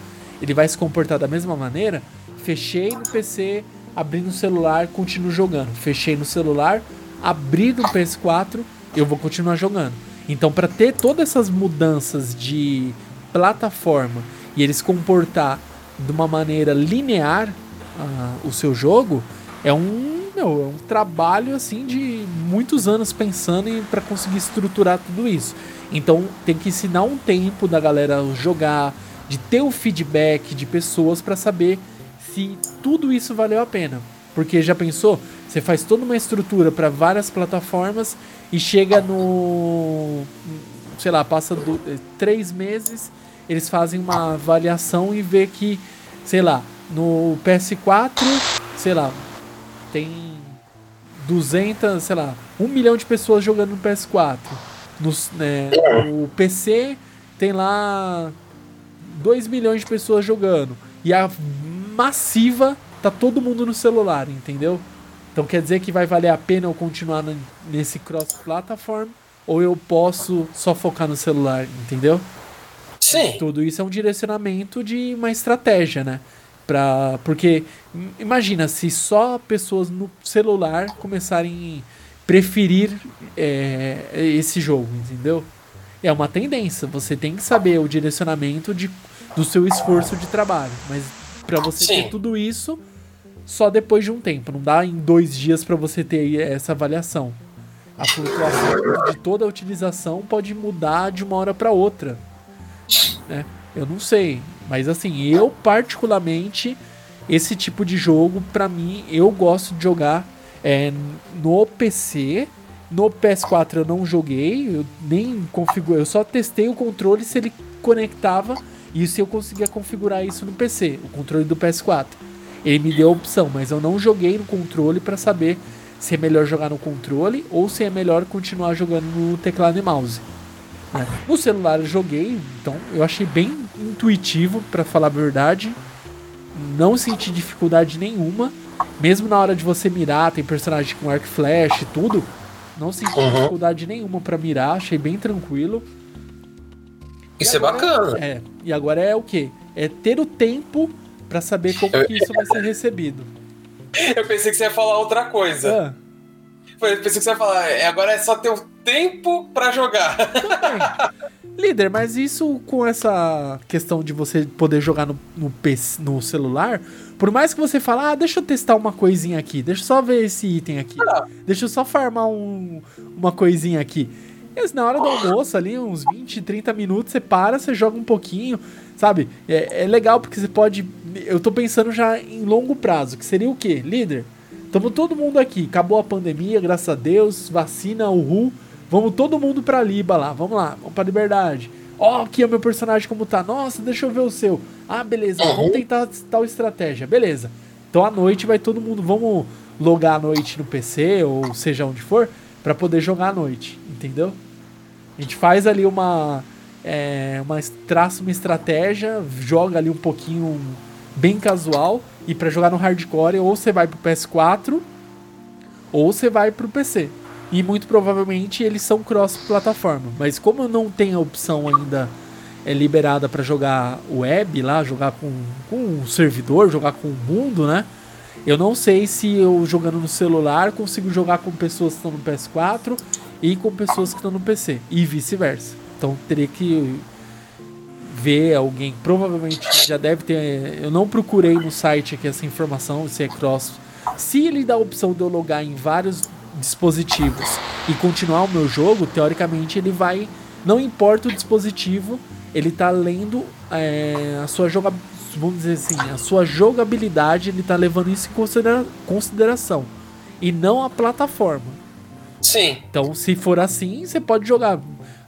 ele vai se comportar da mesma maneira. Fechei no PC, abri no celular, continuo jogando. Fechei no celular, abri no PS4, eu vou continuar jogando. Então, para ter todas essas mudanças de plataforma e eles comportar de uma maneira linear uh, o seu jogo, é um, meu, é um trabalho assim de muitos anos pensando para conseguir estruturar tudo isso. Então, tem que ensinar um tempo da galera jogar, de ter o feedback de pessoas para saber se tudo isso valeu a pena. Porque já pensou? Você faz toda uma estrutura para várias plataformas e chega no. Sei lá, passa do, três meses, eles fazem uma avaliação e vê que, sei lá, no PS4, sei lá, tem 200, sei lá, um milhão de pessoas jogando no PS4. No, né, no PC tem lá 2 milhões de pessoas jogando. E a massiva tá todo mundo no celular, entendeu? Então quer dizer que vai valer a pena eu continuar nesse cross-platform ou eu posso só focar no celular, entendeu? Sim. Tudo isso é um direcionamento de uma estratégia, né? Pra, porque imagina se só pessoas no celular começarem a preferir é, esse jogo, entendeu? É uma tendência. Você tem que saber o direcionamento de, do seu esforço de trabalho. Mas para você Sim. ter tudo isso, só depois de um tempo. Não dá em dois dias para você ter essa avaliação. A flutuação de toda a utilização pode mudar de uma hora para outra. Né? Eu não sei, mas assim, eu particularmente esse tipo de jogo para mim eu gosto de jogar é, no PC. No PS4 eu não joguei, eu nem configurei, eu só testei o controle se ele conectava e se eu conseguia configurar isso no PC, o controle do PS4. Ele me deu a opção, mas eu não joguei no controle para saber se é melhor jogar no controle ou se é melhor continuar jogando no teclado e mouse. Né? No celular eu joguei, então eu achei bem intuitivo, para falar a verdade. Não senti dificuldade nenhuma. Mesmo na hora de você mirar, tem personagem com arc flash e tudo. Não senti uhum. dificuldade nenhuma para mirar, achei bem tranquilo. Isso é bacana. É, e agora é o que? É ter o tempo para saber como que isso vai ser recebido. Eu pensei que você ia falar outra coisa. Ah. Eu pensei que você ia falar, é, agora é só ter o tempo para jogar. Líder, mas isso com essa questão de você poder jogar no, no, PC, no celular, por mais que você fale, ah, deixa eu testar uma coisinha aqui, deixa eu só ver esse item aqui, ah. deixa eu só farmar um, uma coisinha aqui. E na hora do almoço ali, uns 20, 30 minutos, você para, você joga um pouquinho, Sabe? É, é legal porque você pode. Eu tô pensando já em longo prazo, que seria o quê? Líder? Tamo todo mundo aqui. Acabou a pandemia, graças a Deus. Vacina, uhul. Vamos todo mundo pra Liba lá. Vamos lá, vamos pra liberdade. Ó, oh, aqui é o meu personagem como tá. Nossa, deixa eu ver o seu. Ah, beleza. Vamos uhum. tentar tal estratégia. Beleza. Então à noite vai todo mundo. Vamos logar à noite no PC ou seja onde for para poder jogar à noite, entendeu? A gente faz ali uma é, uma, traça uma estratégia, joga ali um pouquinho bem casual. E para jogar no hardcore, ou você vai pro PS4 ou você vai pro PC. E muito provavelmente eles são cross-plataforma. Mas como não tem a opção ainda é, liberada para jogar web lá, jogar com, com o servidor, jogar com o mundo, né? Eu não sei se eu jogando no celular consigo jogar com pessoas que estão no PS4 e com pessoas que estão no PC. E vice-versa. Então teria que ver alguém, provavelmente já deve ter. Eu não procurei no site aqui essa informação se é cross Se ele dá a opção de eu logar em vários dispositivos e continuar o meu jogo, teoricamente ele vai. Não importa o dispositivo, ele tá lendo é, a sua jogabilidade. Vamos dizer assim, a sua jogabilidade, ele tá levando isso em considera consideração. E não a plataforma. Sim. Então, se for assim, você pode jogar.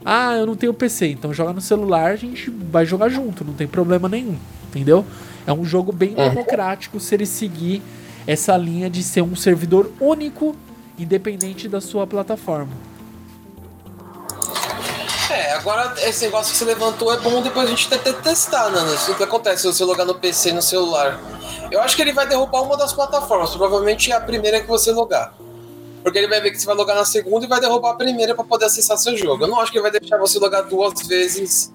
Ah, eu não tenho PC, então joga no celular, a gente vai jogar junto, não tem problema nenhum. Entendeu? É um jogo bem Uhum. democrático se ele seguir essa linha de ser um servidor único, independente da sua plataforma. É, agora esse negócio que você levantou é bom depois a gente até testar, Nando. Isso que acontece se você logar no PC e no celular. Eu acho que ele vai derrubar uma das plataformas, provavelmente é a primeira que você logar. Porque ele vai ver que você vai logar na segunda e vai derrubar a primeira pra poder acessar seu jogo. Eu não acho que ele vai deixar você logar duas vezes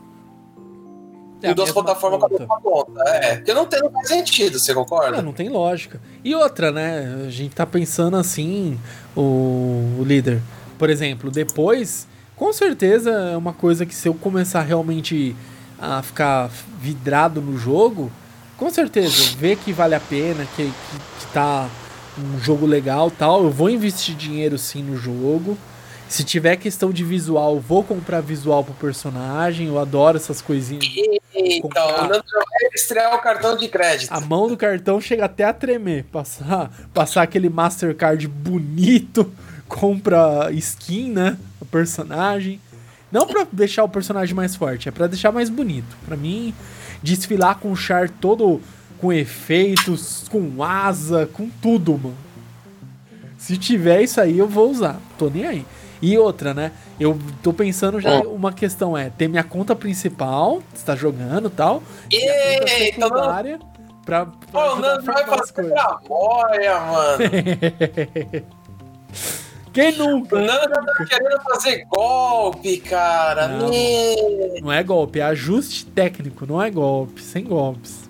É em duas plataformas com a mesma conta. É, porque não, tem, não faz sentido, você É, concorda? não tem lógica. E outra, né? A gente tá pensando assim, o, o líder. Por exemplo, depois, com certeza é uma coisa que se eu começar realmente a ficar vidrado no jogo, com certeza, ver que vale a pena, que, que, que tá um jogo legal tal, eu vou investir dinheiro sim no jogo. Se tiver questão de visual, vou comprar visual pro personagem. Eu adoro essas coisinhas. Então, o Nando estrear o cartão de crédito. A mão do cartão chega até a tremer. Passar, passar aquele Mastercard bonito, compra skin, né? O personagem. Não pra deixar o personagem mais forte, é pra deixar mais bonito. Pra mim, desfilar com o char todo com efeitos, com asa, com tudo, mano. Se tiver isso aí, eu vou usar. Tô nem aí. E outra, né? Eu tô pensando já. Uma questão é ter minha conta principal, você tá jogando e tal. E Eita, não. secundária pra, pra Pô, o ajudar a Nando vai fazer tramóia, mano. Quem nunca? O Nando tá querendo fazer golpe, cara. Não. Não é golpe, é ajuste técnico, não é golpe, sem golpes.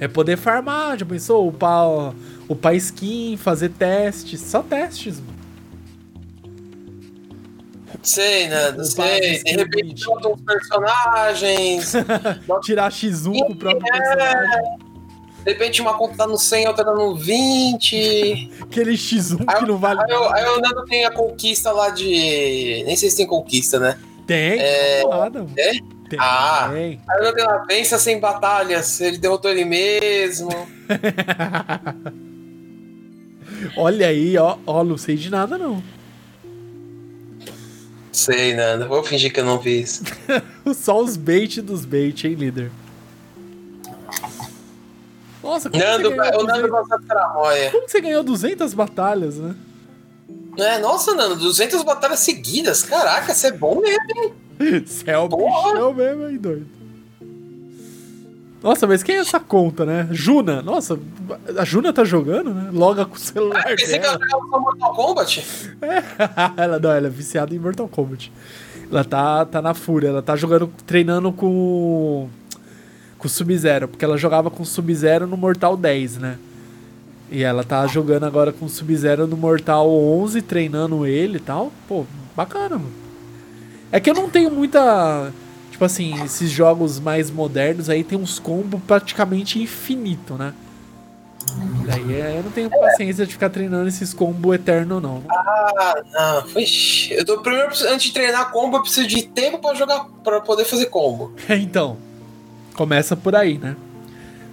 É poder farmar, já pensou? Upar, upar skin, fazer testes, só testes, mano. Sei, Nando, O sei. De repente, bota uns personagens. Tirar X1 com o próprio É. personagem. De repente, uma conta tá no 100, outra tá no 20. Aquele X1 Aí, que não vale aí, o- nada. aí o Nando tem a conquista lá de. Nem sei se tem conquista, né? Tem, É. porrada, mano. É? Tem. Ah. Aí o Nando tem lá, vença sem batalhas. Ele derrotou ele mesmo. Olha aí, ó, ó, não sei de nada não. Sei, Nando. Vou fingir que eu não vi isso. Só os bait dos bait, hein, líder? Nossa, como, Nando, você, ganhou o Nando 200, gosta de tramóia. como você ganhou 200 batalhas, né? É, nossa, Nando, 200 batalhas seguidas. Caraca, você é bom mesmo. Você é o Porra! bichão mesmo, hein, doido? Nossa, mas quem é essa conta, né? Juna. Nossa, a Juna tá jogando, né? Loga com o celular Pensei que eu dela. jogava só Mortal Kombat. ela não, ela é viciada em Mortal Kombat. Ela tá, tá na fúria, ela tá jogando, treinando com com o Sub-Zero, porque ela jogava com o Sub-Zero no Mortal 10, né? E ela tá jogando agora com o Sub-Zero no Mortal 11, treinando ele e tal. Pô, bacana, mano. É que eu não tenho muita. Tipo assim, esses jogos mais modernos aí tem uns combos praticamente infinito, né? Daí é, eu não tenho paciência de ficar treinando esses combos eterno, não. Ah, não. Ixi, Eu tô, primeiro, antes de treinar combo, eu preciso de tempo pra jogar, pra poder fazer combo. então, começa por aí, né?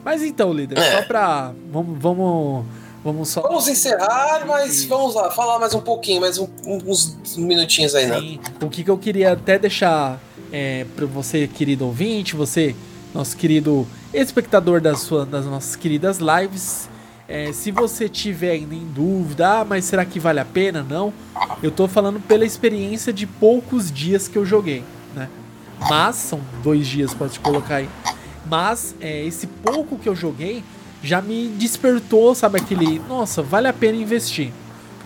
Mas então, líder, É. só pra. Vamos, vamos, vamos só. Vamos encerrar, mas vamos lá, falar mais um pouquinho, mais um- uns minutinhos aí, né? Sim, o que, que eu queria até deixar é, para você, querido ouvinte, você, nosso querido espectador das, sua, das nossas queridas lives. é, se você tiver ainda em dúvida, ah, mas será que vale a pena? Não. Eu tô falando pela experiência de poucos dias que eu joguei, né? Mas, são dois dias, pode colocar aí. Mas, é, esse pouco que eu joguei já me despertou, sabe, aquele. Nossa, vale a pena investir.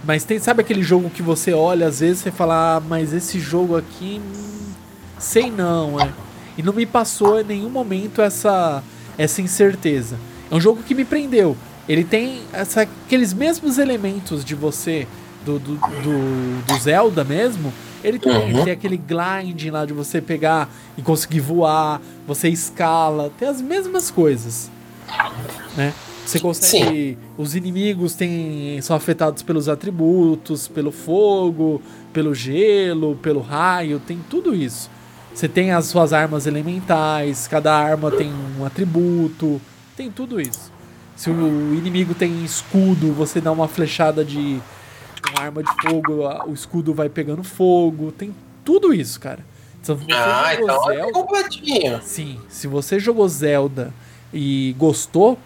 Mas tem, sabe aquele jogo que você olha, às vezes você fala, ah, mas esse jogo aqui. hum, sei não, é. E não me passou em nenhum momento essa, essa incerteza. É um jogo que me prendeu. Ele tem essa, aqueles mesmos elementos de você, do, do, do, do Zelda mesmo. Ele tem, Uhum. tem aquele grind lá de você pegar e conseguir voar, você escala, tem as mesmas coisas. Né? Você consegue. Sim. Os inimigos têm, são afetados pelos atributos, pelo fogo, pelo gelo, pelo raio, tem tudo isso. Você tem as suas armas elementais, cada arma tem um atributo, tem tudo isso. Se o inimigo tem escudo, você dá uma flechada de uma arma de fogo, o escudo vai pegando fogo, tem tudo isso, cara. Então, você ah, então é Zelda, é completinho. Sim, se você jogou Zelda e gostou,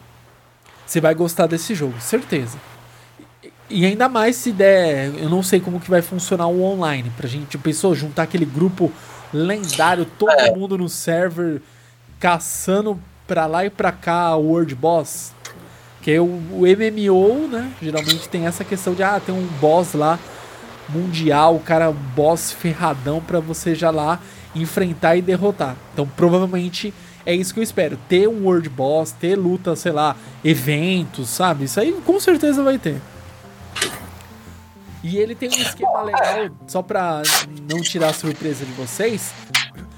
você vai gostar desse jogo, certeza. E ainda mais se der, eu não sei como que vai funcionar o online pra gente, pensou juntar aquele grupo lendário, todo é. mundo no server caçando pra lá e pra cá o World Boss. Que o, o MMO, né, geralmente tem essa questão de ah, tem um boss lá mundial, o cara boss ferradão para você já lá enfrentar e derrotar. Então, provavelmente é isso que eu espero. Ter um World Boss, ter luta, sei lá, eventos, sabe? Isso aí com certeza vai ter. E ele tem um esquema legal, só pra não tirar a surpresa de vocês.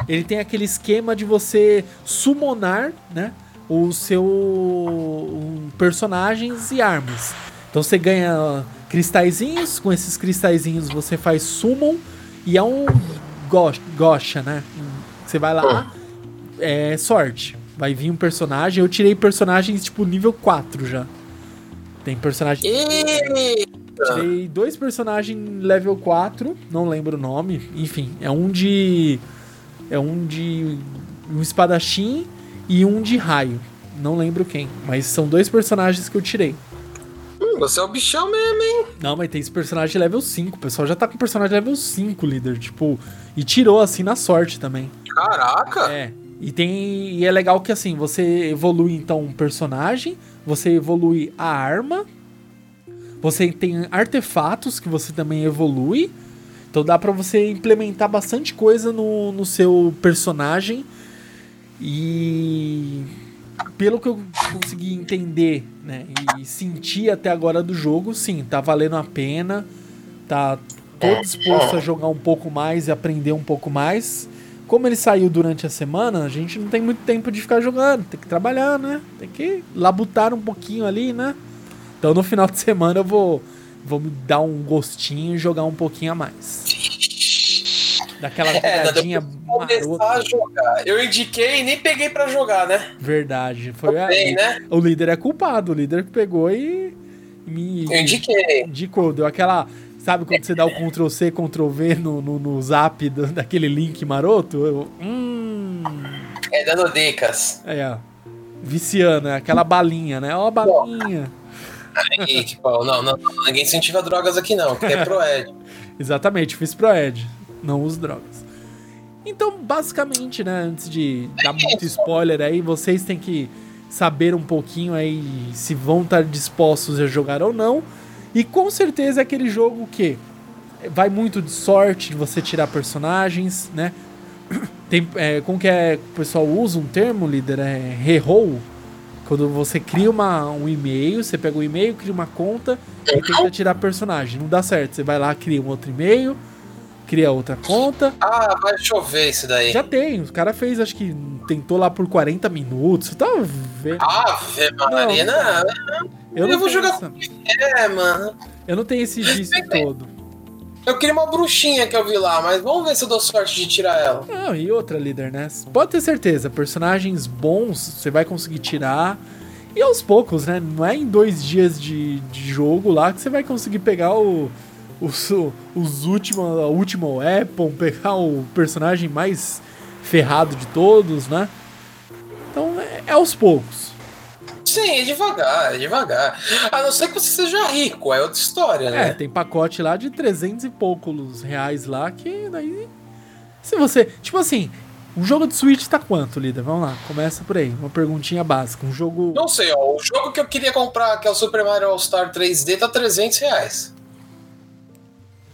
Ele tem aquele esquema de você summonar, né? O seu um, personagens e armas. Então você ganha cristalzinhos, com esses cristalzinhos você faz summon e é um gosha, né? Você vai lá, é sorte. Vai vir um personagem. Eu tirei personagens tipo nível 4 já. Tem personagem. Tirei dois personagens level 4, não lembro o nome. Enfim, é um de. É um de. Um espadachim e um de raio. Não lembro quem. Mas são dois personagens que eu tirei. Hum, você é o bichão mesmo, hein? Não, mas tem esse personagem level 5. O pessoal já tá com personagem level 5, líder. Tipo, e tirou assim na sorte também. Caraca! É. E tem. E é legal que assim, você evolui então um personagem, você evolui a arma você tem artefatos que você também evolui. Então dá para você implementar bastante coisa no, no seu personagem. E pelo que eu consegui entender né, e sentir até agora do jogo, sim, tá valendo a pena. Tá todo disposto a jogar um pouco mais e aprender um pouco mais. Como ele saiu durante a semana, a gente não tem muito tempo de ficar jogando, tem que trabalhar, né? Tem que labutar um pouquinho ali, né? Então no final de semana eu vou, vou me dar um gostinho e jogar um pouquinho a mais. Daquela jogadinha é, marota. A jogar. Eu indiquei e nem peguei para jogar, né? Verdade. Foi a, bem, né? O líder é culpado, o líder que pegou e me eu indiquei. indicou, deu aquela Sabe quando você dá o Ctrl C, Ctrl V no, no, no zap do, daquele link maroto? Eu, hum. É dando dicas. É, viciando, é aquela balinha, né? Ó, a balinha. Aí, tipo, não, não, ninguém incentiva drogas aqui não, que é Proed. Exatamente, fiz Proed, não uso drogas. Então, basicamente, né, antes de dar muito spoiler aí, vocês têm que saber um pouquinho aí se vão estar dispostos a jogar ou não. E com certeza é aquele jogo que vai muito de sorte de você tirar personagens, né? Tem, é, como que é, o pessoal usa um termo, líder? É reroll? Quando você cria uma, um e-mail, você pega o um e-mail, cria uma conta e tenta tirar personagem. Não dá certo. Você vai lá, cria um outro e-mail, cria outra conta. Ah, vai chover isso daí. Já tem. O cara fez, acho que tentou lá por 40 minutos. Tá vendo? Ah, Maria, não. Não eu vou jogar. Essa... É, mano. Eu não tenho esse vício todo. Eu queria uma bruxinha que eu vi lá, mas vamos ver se eu dou sorte de tirar ela. Não, e outra líder, né? Pode ter certeza, personagens bons você vai conseguir tirar. E aos poucos, né? Não é em dois dias de, de jogo lá que você vai conseguir pegar o, os, os últimos, a última weapon, pegar o personagem mais ferrado de todos, né? Então é, é aos poucos. Sim, é devagar, é devagar. A não ser que você seja rico, é outra história, né? É, tem pacote lá de 300 e poucos reais lá que daí. Se você. Tipo assim, um jogo de Switch tá quanto, líder? Vamos lá, começa por aí. Uma perguntinha básica. Um jogo. Não sei, ó. O jogo que eu queria comprar, que é o Super Mario All Star 3D, tá 300 reais.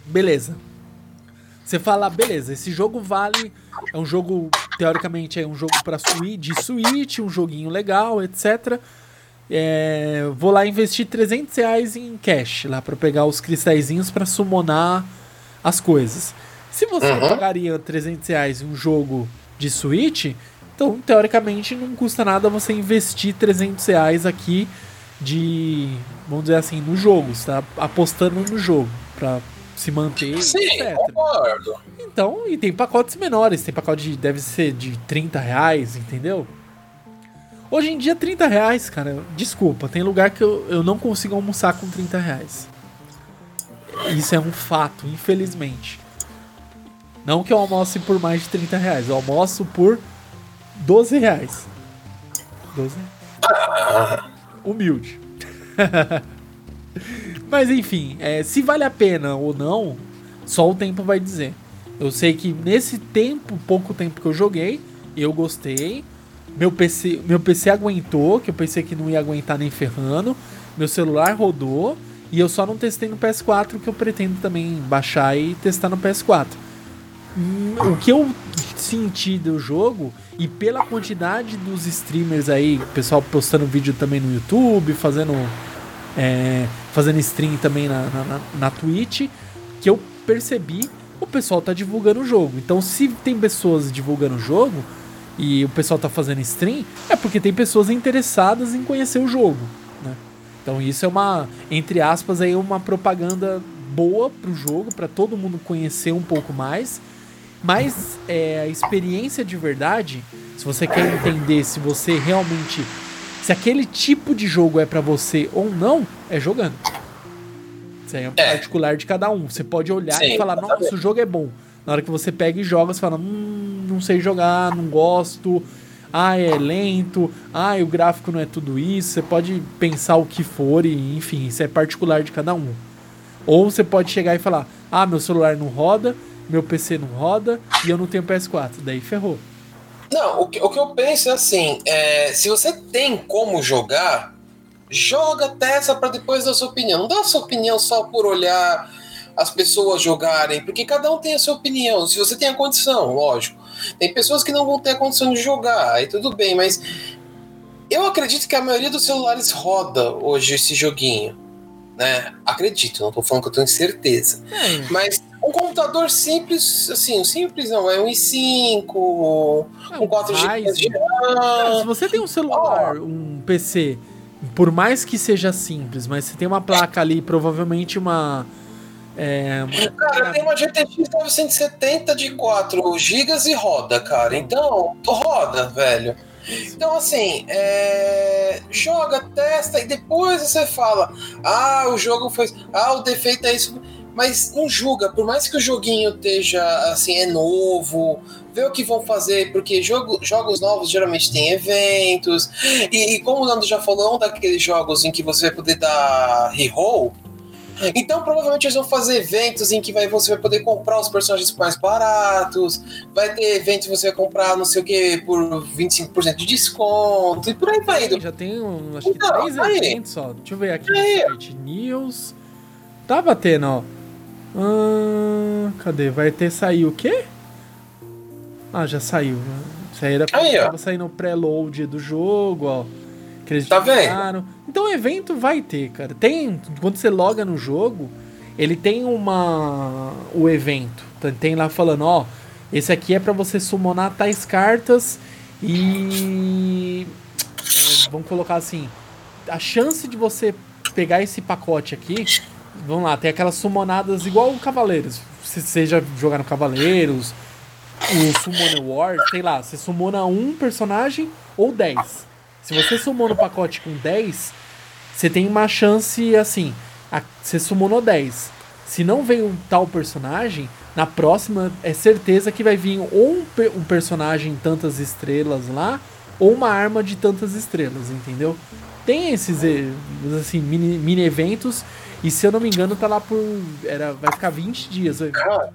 Beleza. Você fala, beleza, esse jogo vale. É um jogo, teoricamente, é um jogo pra Switch, de Switch, um joguinho legal, etc é, vou lá investir 300 reais em cash lá para pegar os cristalzinhos para summonar as coisas. Se você uhum. pagaria 300 reais em um jogo de Switch, então teoricamente não custa nada você investir 300 reais aqui de, vamos dizer assim, no jogo, você tá apostando no jogo para se manter, Sim, etc. Concordo. Então, e tem pacotes menores, tem pacote de, deve ser de 30 reais, entendeu? Hoje em dia, 30 reais, cara, desculpa, tem lugar que eu, eu não consigo almoçar com 30 reais. Isso é um fato, infelizmente. Não que eu almoce por mais de 30 reais, eu almoço por 12 reais. 12 Humilde. Mas enfim, é, se vale a pena ou não, só o tempo vai dizer. Eu sei que nesse tempo, pouco tempo que eu joguei, eu gostei. Meu PC, meu PC aguentou, que eu pensei que não ia aguentar nem ferrando. Meu celular rodou. E eu só não testei no PS4, que eu pretendo também baixar e testar no PS4. Hum, o que eu senti do jogo, e pela quantidade dos streamers aí, pessoal postando vídeo também no YouTube, fazendo, é, fazendo stream também na, na, na Twitch, que eu percebi, o pessoal tá divulgando o jogo. Então, se tem pessoas divulgando o jogo e o pessoal tá fazendo stream, é porque tem pessoas interessadas em conhecer o jogo. Então isso é uma, entre aspas, aí uma propaganda boa pro jogo, para todo mundo conhecer um pouco mais. Mas é, a experiência de verdade, se você quer entender se você realmente. Se aquele tipo de jogo é para você ou não, é jogando. Isso aí é, é particular de cada um. Você pode olhar Sim, e falar, nossa, o jogo é bom. Na hora que você pega e joga, você fala, hum, não sei jogar, não gosto, ah, é lento, ah, o gráfico não é tudo isso. Você pode pensar o que for e, enfim, isso é particular de cada um. Ou você pode chegar e falar: ah, meu celular não roda, meu PC não roda e eu não tenho PS4. Daí ferrou. Não, o que, o que eu penso é assim: é, se você tem como jogar, joga, testa para depois dar sua opinião. Não dá sua opinião só por olhar as pessoas jogarem, porque cada um tem a sua opinião. Se você tem a condição, lógico. Tem pessoas que não vão ter a condição de jogar, aí tudo bem, mas eu acredito que a maioria dos celulares roda hoje esse joguinho. Né? Acredito, não tô falando que eu tenho certeza. É. Mas um computador simples, assim, um simples não, é um i5, é, um 4 GB de RAM. Se você tem um celular, oh. um PC, por mais que seja simples, mas você tem uma placa ali, provavelmente uma é, cara, tem uma GTX 970 de 4 GB e roda, cara. Então, roda, velho. Então, assim, é... joga, testa e depois você fala: ah, o jogo foi. Ah, o defeito é isso. Mas não julga, por mais que o joguinho esteja assim, é novo, vê o que vão fazer, porque jogo, jogos novos geralmente tem eventos. E, e como o Nando já falou, um daqueles jogos em que você vai poder dar reroll então, provavelmente eles vão fazer eventos em que vai, você vai poder comprar os personagens mais baratos, vai ter eventos que você vai comprar não sei o que por 25% de desconto, e por aí vai indo. Já tem um, acho então, que três aí. eventos só. Deixa eu ver aqui aí. no site. News. Tá batendo, ó. Hum, cadê? Vai ter sair o quê? Ah, já saiu. Isso aí era aí, tava saindo o pré-load do jogo, ó. Que eles tá vendo? Então evento vai ter, cara. Tem. Quando você loga no jogo, ele tem uma. O evento. Tem lá falando, ó. Esse aqui é para você summonar tais cartas e. É, vamos colocar assim. A chance de você pegar esse pacote aqui. Vamos lá, tem aquelas summonadas igual o Cavaleiros. Se seja jogar no Cavaleiros, o Summoner War, sei lá, você summona um personagem ou 10. Se você sumou no pacote com 10, você tem uma chance assim. A, você summonou 10. Se não veio um tal personagem, na próxima é certeza que vai vir ou um, um personagem tantas estrelas lá, ou uma arma de tantas estrelas, entendeu? Tem esses eh, assim, mini, mini eventos, e se eu não me engano, tá lá por. Era, vai ficar 20 dias. Cara,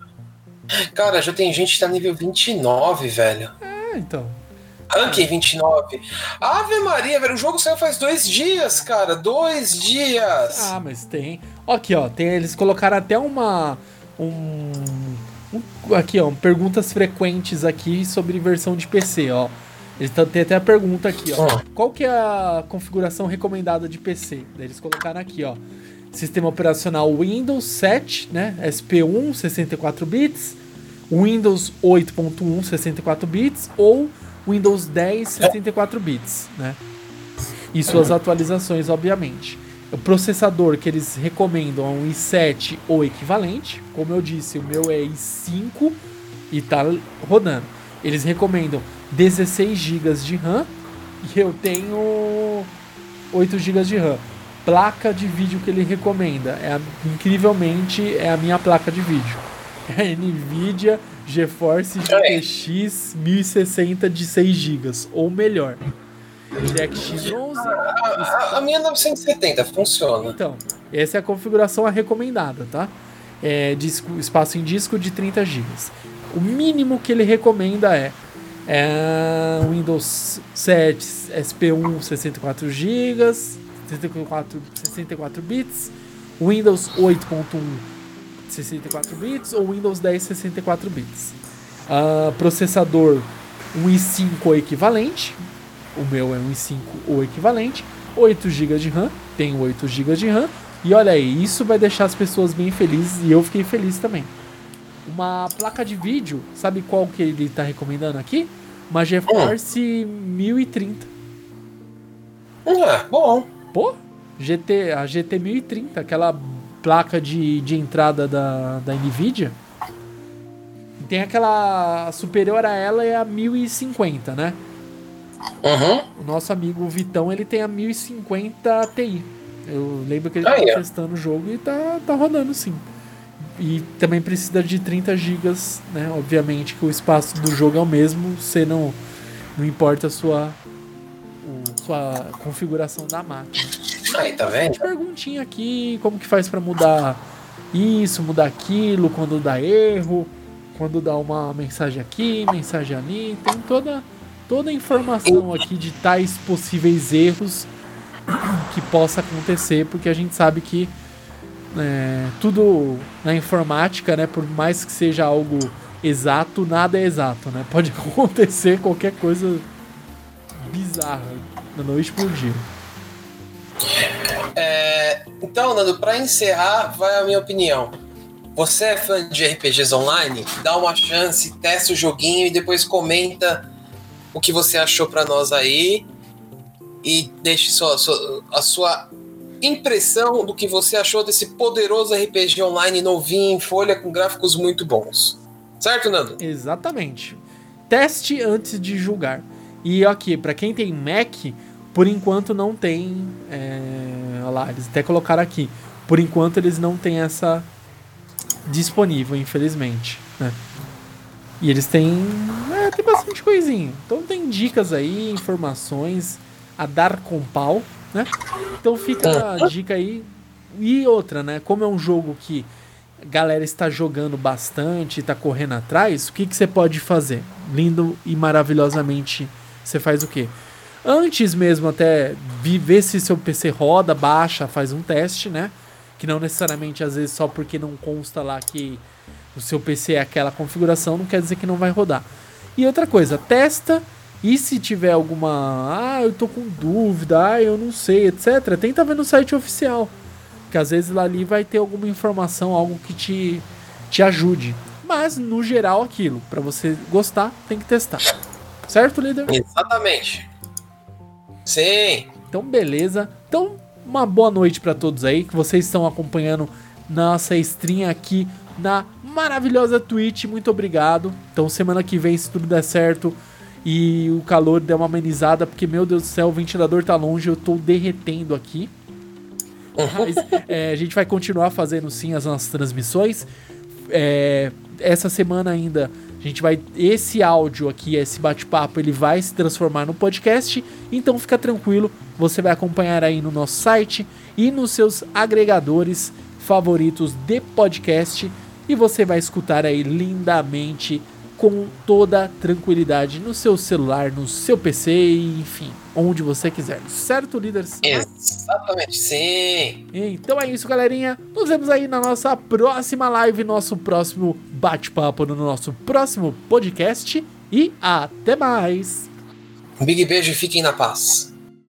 cara, já tem gente que tá nível 29, velho. É, então. Ranking 29. Ave Maria, velho, o jogo saiu faz dois dias, cara. Dois dias. Ah, mas tem. Aqui, ó, tem, eles colocaram até uma. Um, um, aqui, ó, perguntas frequentes aqui sobre versão de PC, ó. Eles têm até a pergunta aqui, ó. Oh. Qual que é a configuração recomendada de PC? eles colocaram aqui, ó. Sistema operacional Windows 7, né? SP1, 64 bits. Windows 8.1, 64 bits. Ou Windows 10 64 bits, né? e suas atualizações, obviamente. O processador que eles recomendam é um i7 ou equivalente. Como eu disse, o meu é i5 e tá rodando. Eles recomendam 16 GB de RAM e eu tenho 8 GB de RAM. Placa de vídeo que ele recomenda é a, incrivelmente é a minha placa de vídeo. É a Nvidia GeForce GTX 1060 de 6 GB ou melhor. DirectX 11. A, a minha 970 funciona. Então, essa é a configuração recomendada, tá? É disco, espaço em disco de 30 GB. O mínimo que ele recomenda é, é Windows 7 SP1 64 GB, 64, 64 bits, Windows 8.1 64 bits ou Windows 10 64 bits. Uh, processador um i5 ou equivalente, o meu é um i5 ou equivalente, 8 GB de RAM, tenho 8 GB de RAM, e olha aí, isso vai deixar as pessoas bem felizes e eu fiquei feliz também. Uma placa de vídeo, sabe qual que ele está recomendando aqui? Uma GeForce hum. 1030. É, bom. Pô, GT, a GT 1030, aquela placa de, de entrada da, da Nvidia. Tem aquela superior a ela é a 1050, né? Uhum. O nosso amigo Vitão, ele tem a 1050 Ti. Eu lembro que ele ah, tá testando o jogo e tá, tá rodando sim. E também precisa de 30 GB, né? Obviamente que o espaço do jogo é o mesmo, você não, não importa a sua, sua configuração da máquina. Aí, tá vendo? Perguntinha aqui, como que faz para mudar isso, mudar aquilo, quando dá erro, quando dá uma mensagem aqui, mensagem ali, tem toda toda a informação aqui de tais possíveis erros que possa acontecer, porque a gente sabe que é, tudo na informática, né, por mais que seja algo exato, nada é exato, né? Pode acontecer qualquer coisa bizarra por dia. É, então, Nando, para encerrar, vai a minha opinião. Você é fã de RPGs online? Dá uma chance, testa o joguinho e depois comenta o que você achou para nós aí e deixe sua, sua, a sua impressão do que você achou desse poderoso RPG online novinho em folha com gráficos muito bons. Certo, Nando? Exatamente. Teste antes de julgar. E aqui, para quem tem Mac, por enquanto não tem. É, olha lá, eles até colocaram aqui. Por enquanto eles não têm essa disponível, infelizmente. Né? E eles têm. É, tem bastante coisinha. Então tem dicas aí, informações a dar com pau, né? Então fica a dica aí. E outra, né? Como é um jogo que a galera está jogando bastante, está correndo atrás, o que, que você pode fazer? Lindo e maravilhosamente, você faz o quê? Antes mesmo até ver se seu PC roda, baixa, faz um teste, né? Que não necessariamente às vezes só porque não consta lá que o seu PC é aquela configuração, não quer dizer que não vai rodar. E outra coisa, testa e se tiver alguma, ah, eu tô com dúvida, ah, eu não sei, etc, tenta ver no site oficial. Que às vezes lá ali vai ter alguma informação, algo que te, te ajude. Mas no geral aquilo, para você gostar, tem que testar. Certo, líder? Exatamente. Sim. Então beleza. Então uma boa noite para todos aí que vocês estão acompanhando nossa stream aqui na maravilhosa Twitch. Muito obrigado. Então semana que vem se tudo der certo, e o calor deu uma amenizada, porque, meu Deus do céu, o ventilador tá longe, eu tô derretendo aqui. Mas é, a gente vai continuar fazendo sim as nossas transmissões. É, essa semana ainda a gente vai. Esse áudio aqui, esse bate-papo, ele vai se transformar no podcast. Então fica tranquilo, você vai acompanhar aí no nosso site e nos seus agregadores favoritos de podcast. E você vai escutar aí lindamente com toda tranquilidade no seu celular, no seu PC, enfim, onde você quiser. Certo, líderes? Exatamente, sim. Então é isso, galerinha. Nos vemos aí na nossa próxima live, nosso próximo bate-papo, no nosso próximo podcast. E até mais. Um big beijo e fiquem na paz.